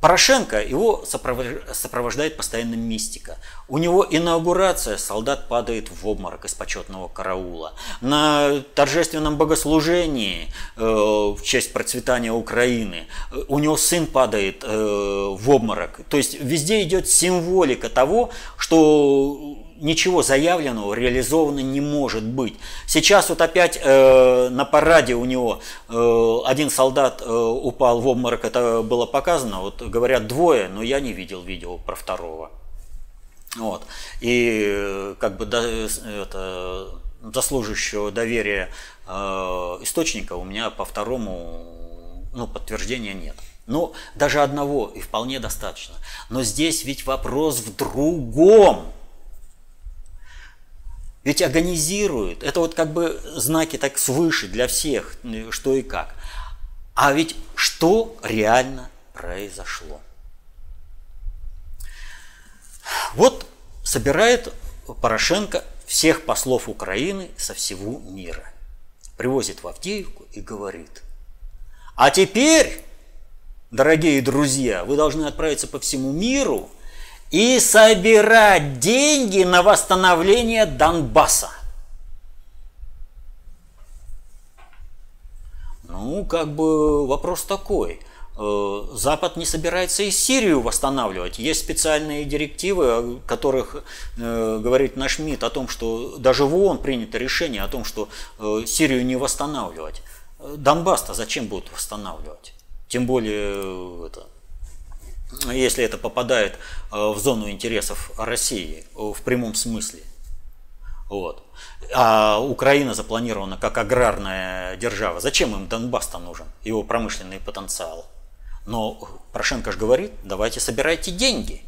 B: Порошенко, его сопровождает постоянно мистика. У него инаугурация, солдат падает в обморок из почетного караула. На торжественном богослужении э, в честь процветания Украины э, у него сын падает э, в обморок. То есть везде идет символика того, что ничего заявленного реализовано не может быть. Сейчас вот опять э, на параде у него э, один солдат э, упал в обморок, это было показано, вот говорят двое, но я не видел видео про второго. Вот. И э, как бы до, это, заслуживающего доверия э, источника у меня по второму ну, подтверждения нет. Ну, даже одного и вполне достаточно. Но здесь ведь вопрос в другом. Ведь организируют. Это вот как бы знаки так свыше для всех, что и как. А ведь что реально произошло? Вот собирает Порошенко всех послов Украины со всего мира. Привозит в Авдеевку и говорит, а теперь, дорогие друзья, вы должны отправиться по всему миру и собирать деньги на восстановление Донбасса. Ну, как бы вопрос такой. Э, Запад не собирается и Сирию восстанавливать. Есть специальные директивы, о которых э, говорит наш МИД, о том, что даже в ООН принято решение о том, что э, Сирию не восстанавливать. Донбасс-то зачем будут восстанавливать? Тем более это, если это попадает э, в зону интересов России э, в прямом смысле. Вот. А Украина запланирована как аграрная держава. Зачем им Донбасс-то нужен? Его промышленный потенциал. Но Порошенко же говорит, давайте собирайте деньги.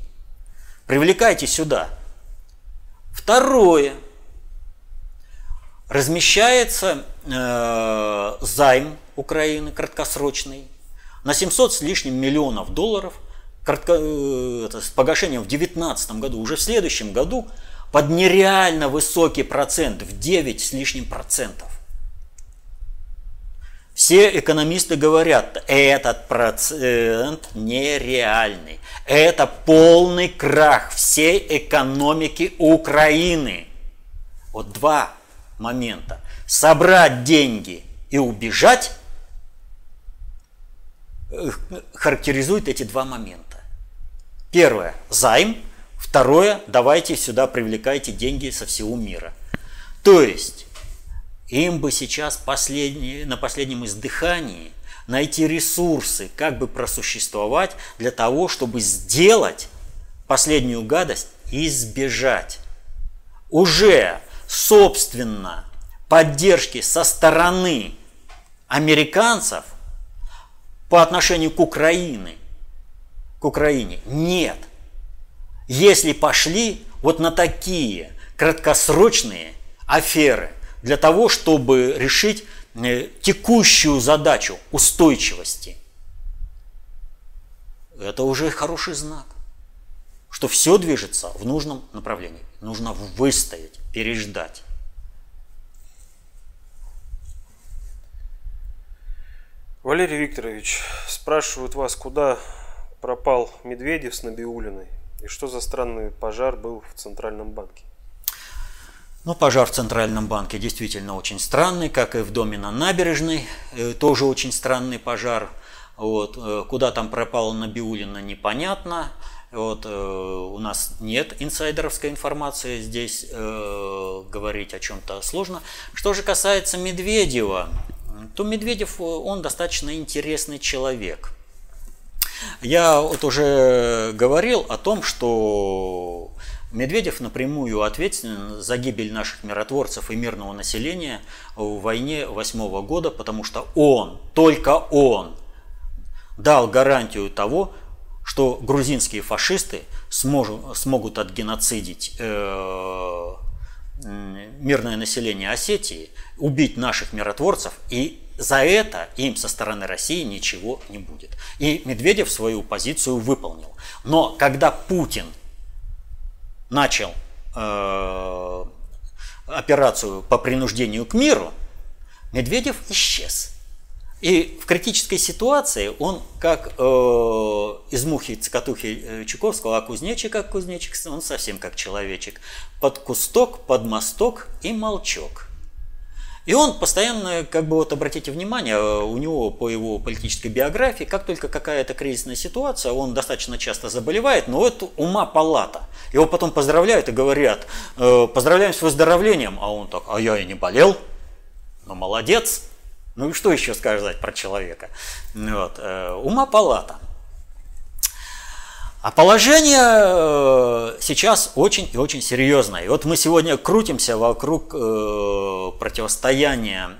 B: Привлекайте сюда. Второе. Размещается э, займ Украины краткосрочный на 700 с лишним миллионов долларов – кратко, э, это, с погашением в 2019 году, уже в следующем году под нереально высокий процент, в 9 с лишним процентов. Все экономисты говорят, этот процент нереальный. Это полный крах всей экономики Украины. Вот два момента. Собрать деньги и убежать э, характеризует эти два момента. Первое – займ. Второе – давайте сюда привлекайте деньги со всего мира. То есть им бы сейчас последний, на последнем издыхании найти ресурсы, как бы просуществовать для того, чтобы сделать последнюю гадость и избежать. Уже, собственно, поддержки со стороны американцев по отношению к Украине, к Украине нет. Если пошли вот на такие краткосрочные аферы для того, чтобы решить э, текущую задачу устойчивости, это уже хороший знак, что все движется в нужном направлении. Нужно выстоять, переждать.
A: Валерий Викторович, спрашивают вас, куда пропал Медведев с Набиулиной и что за странный пожар был в Центральном банке?
B: Ну, пожар в Центральном банке действительно очень странный, как и в доме на набережной, э, тоже очень странный пожар. Вот, э, куда там пропала Набиулина, непонятно. Вот, э, у нас нет инсайдеровской информации, здесь э, говорить о чем-то сложно. Что же касается Медведева, то Медведев, он достаточно интересный человек. Я вот уже говорил о том, что Медведев напрямую ответственен за гибель наших миротворцев и мирного населения в войне восьмого года, потому что он, только он, дал гарантию того, что грузинские фашисты смогут, смогут отгеноцидить э, мирное население Осетии, убить наших миротворцев, и за это им со стороны России ничего не будет. И Медведев свою позицию выполнил. Но когда Путин начал э, операцию по принуждению к миру, Медведев исчез. И в критической ситуации он, как э, из мухи цикатухи э, Чуковского, а кузнечик как кузнечик, он совсем как человечек. Под кусток, под мосток и молчок. И он постоянно, как бы вот обратите внимание, у него по его политической биографии, как только какая-то кризисная ситуация, он достаточно часто заболевает, но это ума палата. Его потом поздравляют и говорят, э, поздравляем с выздоровлением, а он так, а я и не болел, ну молодец. Ну и что еще сказать про человека? Вот. Э, ума палата. А положение э, сейчас очень и очень серьезное. И вот мы сегодня крутимся вокруг э, противостояния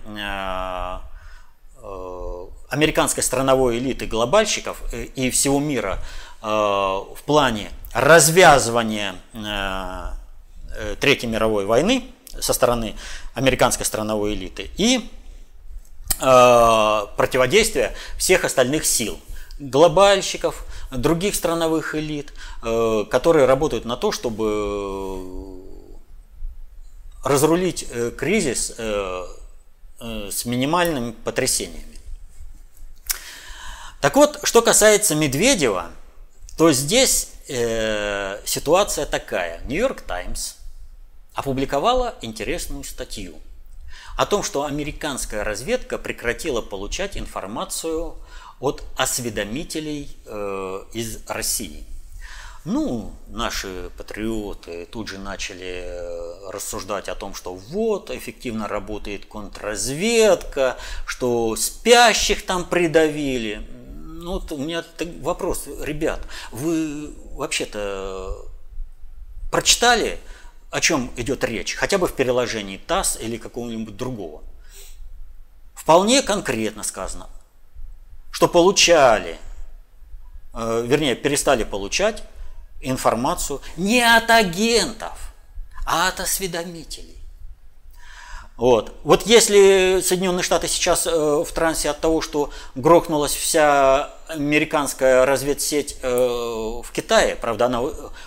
B: американской страновой элиты глобальщиков и всего мира в плане развязывания Третьей мировой войны со стороны американской страновой элиты и Э, противодействия всех остальных сил, глобальщиков, других страновых элит, э, которые работают на то, чтобы разрулить э, кризис с минимальными потрясениями. Так вот, что касается Медведева, то здесь э, ситуация такая. Нью-Йорк Таймс опубликовала интересную статью – о том, что американская разведка прекратила получать информацию от осведомителей э, из России. Ну, наши патриоты тут же начали э, рассуждать о том, что вот, эффективно работает контрразведка, что спящих там придавили. Ну, вот у меня вопрос, ребят, вы вообще-то прочитали о чем идет речь, хотя бы в переложении ТАСС или какого-нибудь другого. Вполне конкретно сказано, что получали, э, вернее, перестали получать информацию не от агентов, а от осведомителей. Вот. вот если Соединенные Штаты сейчас э, в трансе от того, что грохнулась вся американская разведсеть э, в Китае, правда, она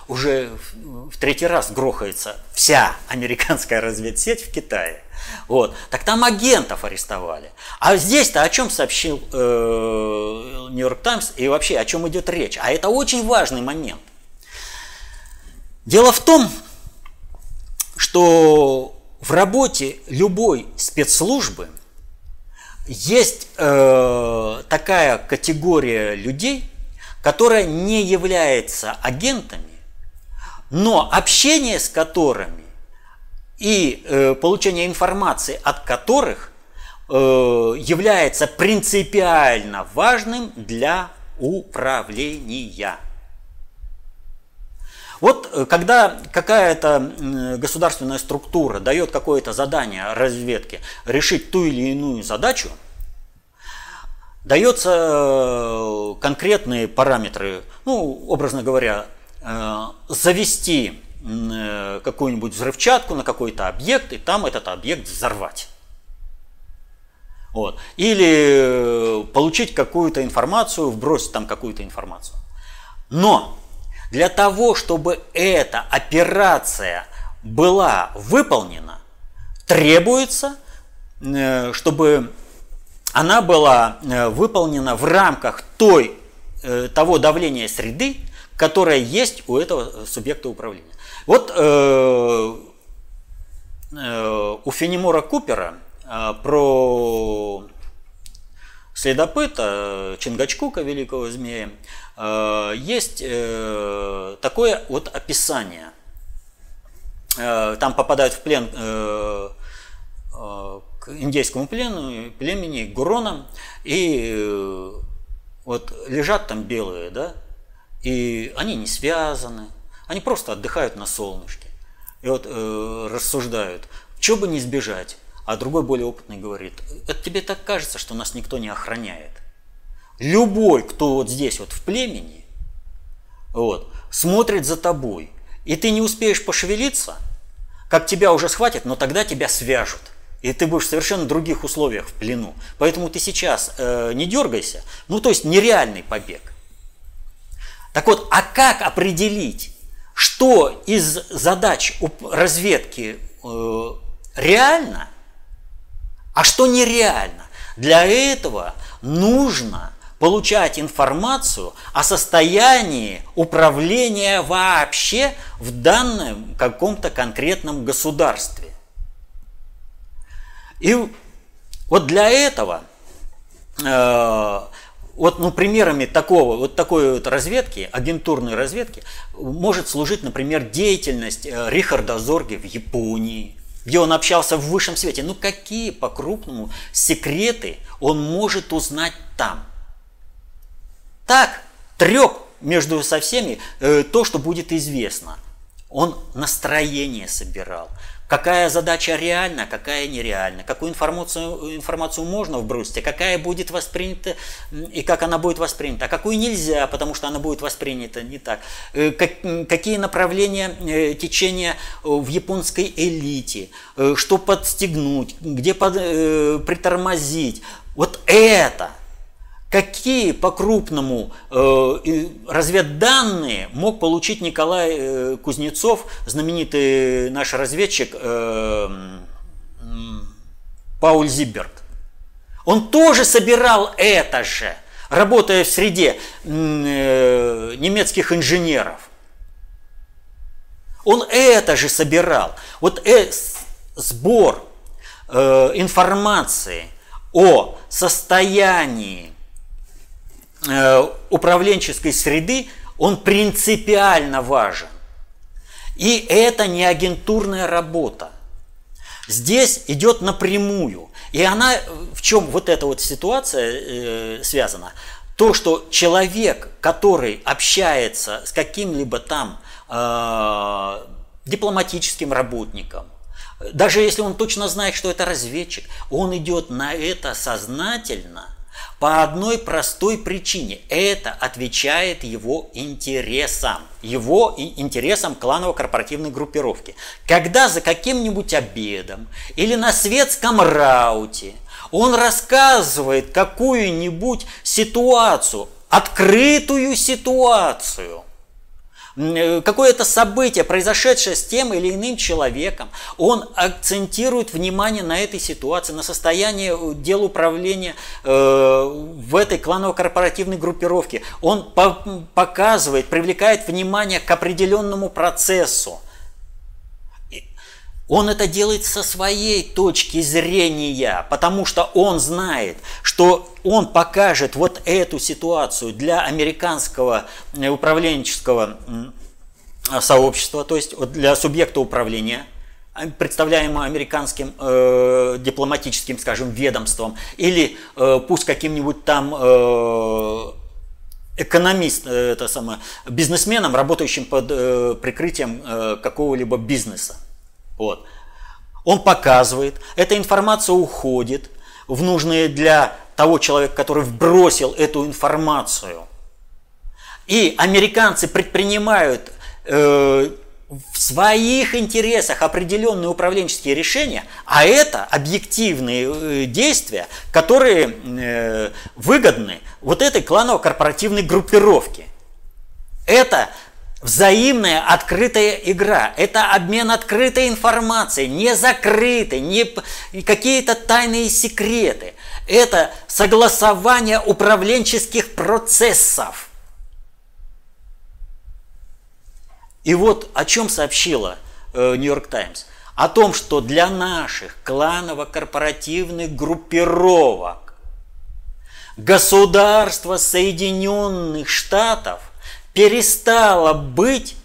B: уже в третий раз грохается, вся американская разведсеть в Китае. Вот. Так там агентов арестовали. А здесь-то о чем сообщил Нью-Йорк э, Таймс и вообще о чем идет речь? А это очень важный момент. Дело в том, что в работе любой спецслужбы есть э, такая категория людей, которая не является агентами, но общение с которыми и э, получение информации от которых э, является принципиально важным для управления. Вот э, когда какая-то государственная структура дает какое-то задание разведке решить ту или иную задачу, дается э, конкретные параметры, ну, образно говоря, э, завести какую-нибудь взрывчатку на какой-то объект и там этот объект взорвать. Вот. Или получить какую-то информацию, вбросить там какую-то информацию. Но для того, чтобы эта операция была выполнена, требуется, э, чтобы она была э, выполнена в рамках той, э, того давления среды, которое есть у этого субъекта управления. Вот у Фенемора Купера про следопыта Чингачкука, великого змея, есть э, такое вот описание. Э, там попадают в плен к индейскому плену, племени Гурона, и вот лежат там белые, да, и они не связаны, они просто отдыхают на солнышке. И вот э, рассуждают, что бы не сбежать. А другой более опытный говорит, это тебе так кажется, что нас никто не охраняет. Любой, кто вот здесь вот в племени, вот, смотрит за тобой, и ты не успеешь пошевелиться, как тебя уже схватят, но тогда тебя свяжут. И ты будешь в совершенно других условиях в плену. Поэтому ты сейчас э, не дергайся. Ну, то есть нереальный побег. Так вот, а как определить, что из задач разведки э, реально, а что нереально? Для этого нужно получать информацию о состоянии управления вообще в данном каком-то конкретном государстве. И вот для этого, э, вот ну, примерами такого, вот такой вот разведки, агентурной разведки, может служить, например, деятельность э, Рихарда Зорги в Японии, где он общался в высшем свете. Ну какие по-крупному секреты он может узнать там? Так треп между со всеми э, то, что будет известно. Он настроение собирал. Какая задача реальна, какая нереальна, какую информацию, информацию можно вбросить, а какая будет воспринята и как она будет воспринята, а какую нельзя, потому что она будет воспринята не так. Э, как, какие направления э, течения в японской элите, э, что подстегнуть, где под, притормозить. Вот это – какие по-крупному э, разведданные мог получить Николай э, Кузнецов, знаменитый наш разведчик э, Пауль Зиберт. Он тоже собирал это же, работая в среде э, немецких инженеров. Он это же собирал. Вот э, сбор э, информации о состоянии управленческой среды, он принципиально важен. И это не агентурная работа. Здесь идет напрямую. И она, в чем вот эта вот ситуация э, связана? То, что человек, который общается с каким-либо там э, дипломатическим работником, даже если он точно знает, что это разведчик, он идет на это сознательно – по одной простой причине. Это отвечает его интересам. Его интересам кланово-корпоративной группировки. Когда за каким-нибудь обедом или на светском рауте он рассказывает какую-нибудь ситуацию, открытую ситуацию, какое-то событие, произошедшее с тем или иным человеком, он акцентирует внимание на этой ситуации, на состоянии э, дел управления э, в этой кланово-корпоративной группировке. Он по показывает, привлекает внимание к определенному процессу. Он это делает со своей точки зрения, потому что он знает, что он покажет вот эту ситуацию для американского э, управленческого сообщества, то есть для субъекта управления, а, представляемого американским э, дипломатическим, скажем, ведомством, или э, пусть каким-нибудь там э, экономист, э, это самое, бизнесменом, работающим под э, прикрытием э, какого-либо бизнеса. Вот. Он показывает, эта информация уходит в нужные для того человека, который вбросил эту информацию. И американцы предпринимают э, в своих интересах определенные управленческие решения, а это объективные э, действия, которые э, выгодны вот этой кланово-корпоративной группировке. Это взаимная открытая игра. Это обмен открытой информацией, не закрытой, не какие-то тайные секреты. Это согласование управленческих процессов. И вот о чем сообщила Нью-Йорк Таймс. О том, что для наших кланово-корпоративных группировок государство Соединенных Штатов перестало быть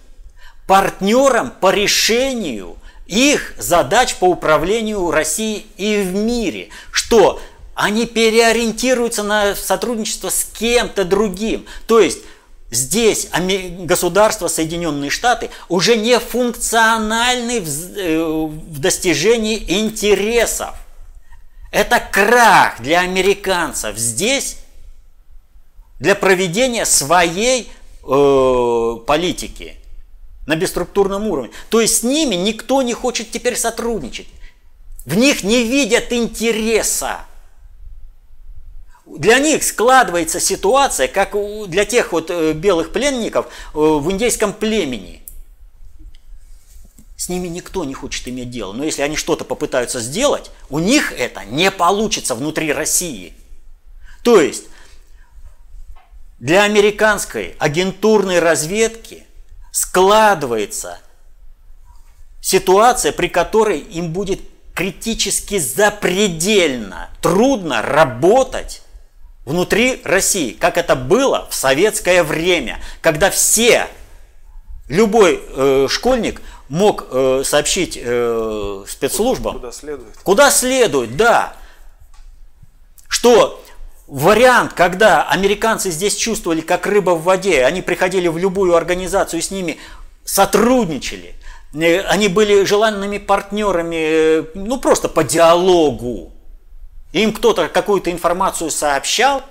B: партнером по решению их задач по управлению Россией и в мире, что они переориентируются на сотрудничество с кем-то другим. То есть Здесь государство Соединенные Штаты уже не функциональны э, в достижении интересов. Это крах для американцев здесь для проведения своей э, политики на бесструктурном уровне. То есть с ними никто не хочет теперь сотрудничать. В них не видят интереса для них складывается ситуация, как для тех вот э, белых пленников э, в индейском племени. С ними никто не хочет иметь дело. Но если они что-то попытаются сделать, у них это не получится внутри России. То есть для американской агентурной разведки складывается ситуация, при которой им будет критически запредельно трудно работать внутри России, как это было в советское время, когда все, любой э, школьник мог э, сообщить э, спецслужбам,
A: куда следует.
B: Куда следует, да. Что вариант, когда американцы здесь чувствовали, как рыба в воде, они приходили в любую организацию, с ними сотрудничали, э, они были желанными партнерами, э, ну просто по диалогу. Им кто-то какую-то информацию сообщал,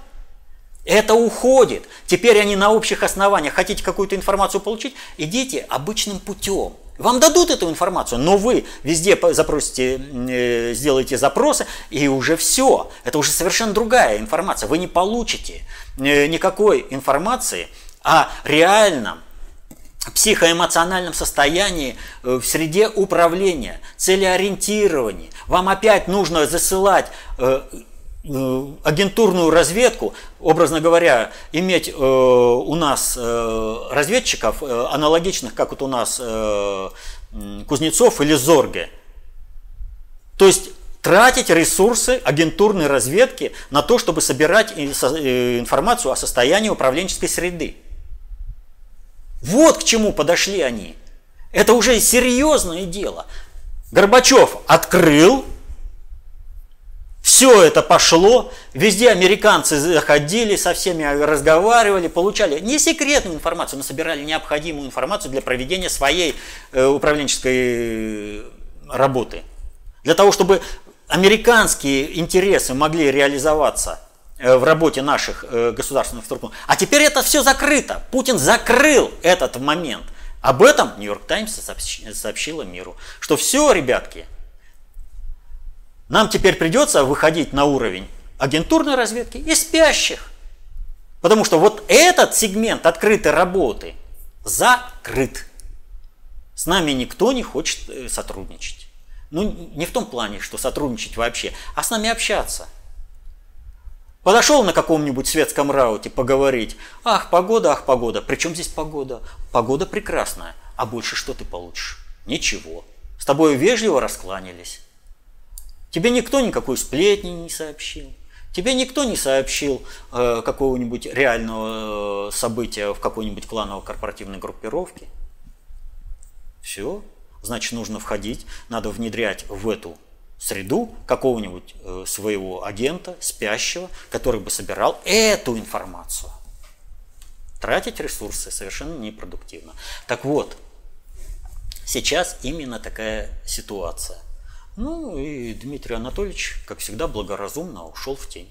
B: это уходит. Теперь они на общих основаниях. Хотите какую-то информацию получить? Идите обычным путем. Вам дадут эту информацию, но вы везде запросите, э, сделаете запросы, и уже все. Это уже совершенно другая информация. Вы не получите э, никакой информации о реальном психоэмоциональном состоянии э, в среде управления, целеориентирования. Вам опять нужно засылать агентурную разведку, образно говоря, иметь у нас разведчиков аналогичных, как вот у нас Кузнецов или Зорге. То есть тратить ресурсы агентурной разведки на то, чтобы собирать информацию о состоянии управленческой среды. Вот к чему подошли они. Это уже серьезное дело. Горбачев открыл, все это пошло, везде американцы заходили, со всеми разговаривали, получали не секретную информацию, но собирали необходимую информацию для проведения своей э, управленческой э, работы. Для того, чтобы американские интересы могли реализоваться – Э, в работе наших государственных структур. А теперь это все закрыто. Путин закрыл этот момент. Об этом Нью-Йорк Таймс сообщила миру. Что все, ребятки, нам теперь придется выходить на уровень агентурной разведки и спящих. Потому что вот этот сегмент открытой работы закрыт. С нами никто не хочет э, сотрудничать. Ну, не в том плане, что сотрудничать вообще, а с нами общаться – Подошел на каком-нибудь светском рауте поговорить. Ах, погода, ах, погода. Причем здесь погода? Погода прекрасная. А больше что ты получишь? Ничего. С тобой вежливо раскланялись. Тебе никто никакой сплетни не сообщил. Тебе никто не сообщил э, какого-нибудь реального э, события в какой-нибудь кланово-корпоративной группировке. Все. Значит, нужно входить, надо внедрять в эту среду какого-нибудь э, своего агента, спящего, который бы собирал эту информацию. Тратить ресурсы совершенно непродуктивно. Так вот, сейчас именно такая ситуация. Ну и Дмитрий Анатольевич, как всегда, благоразумно ушел в тень.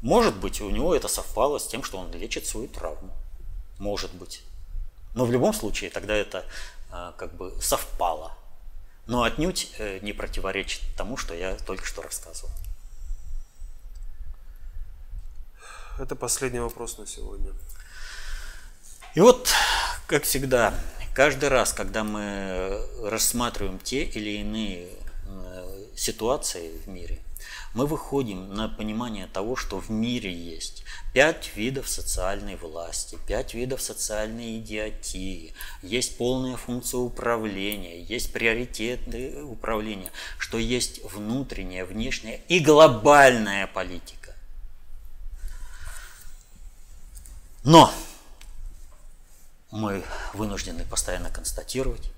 B: Может быть, у него это совпало с тем, что он лечит свою травму. Может быть. Но в любом случае тогда это а, как бы совпало. Но отнюдь э, не противоречит тому, что я только что рассказывал.
A: Это последний вопрос на сегодня.
B: И вот, как всегда, Каждый раз, когда мы рассматриваем те или иные э, ситуации в мире, мы выходим на понимание того, что в мире есть пять видов социальной власти, пять видов социальной идиотии, есть полная функция управления, есть приоритеты управления, что есть внутренняя, внешняя и глобальная политика. Но мы вынуждены постоянно констатировать,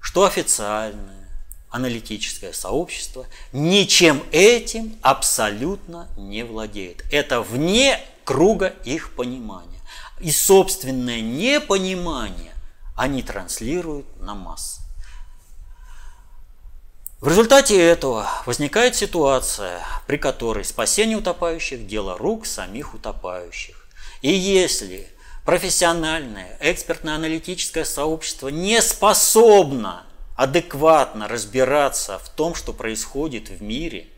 B: что официальное аналитическое сообщество ничем этим абсолютно не владеет. Это вне круга их понимания. И собственное непонимание они транслируют на массы. В результате этого возникает ситуация, при которой спасение утопающих – дело рук самих утопающих. И если профессиональное, экспертно-аналитическое сообщество не способно адекватно разбираться в том, что происходит в мире,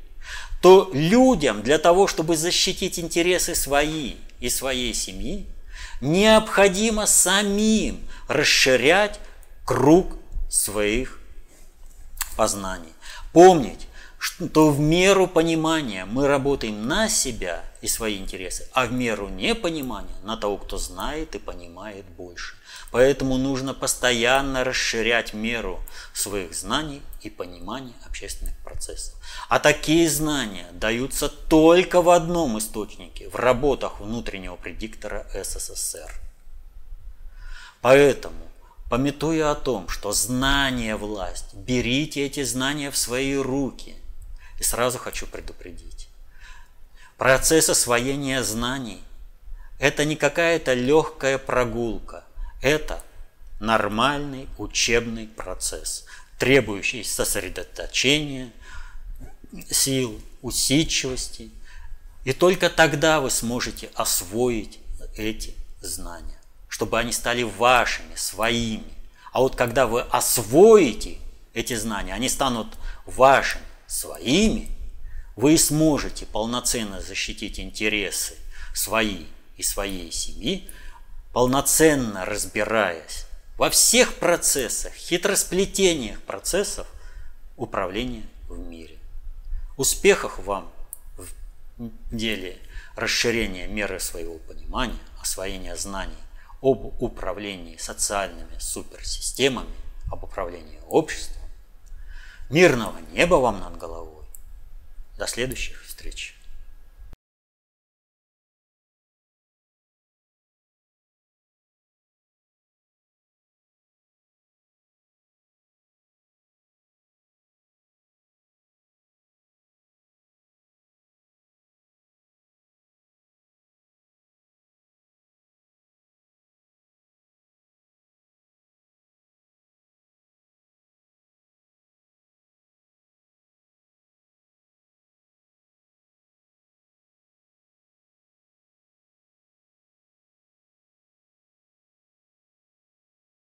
B: то людям для того, чтобы защитить интересы свои и своей семьи, необходимо самим расширять круг своих познаний. Помнить, что в меру понимания мы работаем на себя и свои интересы, а в меру непонимания на того, кто знает и понимает больше. Поэтому нужно постоянно расширять меру своих знаний и понимания общественных процессов. А такие знания даются только в одном источнике, в работах внутреннего предиктора СССР. Поэтому Пометуя о том, что знание – власть, берите эти знания в свои руки – и сразу хочу предупредить. Процесс освоения знаний – это не какая-то легкая прогулка. Это нормальный учебный процесс, требующий сосредоточения, сил, усидчивости. И только тогда вы сможете освоить эти знания, чтобы они стали вашими, своими. А вот когда вы освоите эти знания, они станут вашими, своими, вы сможете полноценно защитить интересы свои и своей семьи, полноценно разбираясь во всех процессах, хитросплетениях процессов управления в мире. Успехов вам в деле расширения меры своего понимания, освоения знаний об управлении социальными суперсистемами, об управлении обществом, Мирного неба вам над головой. До следующих встреч.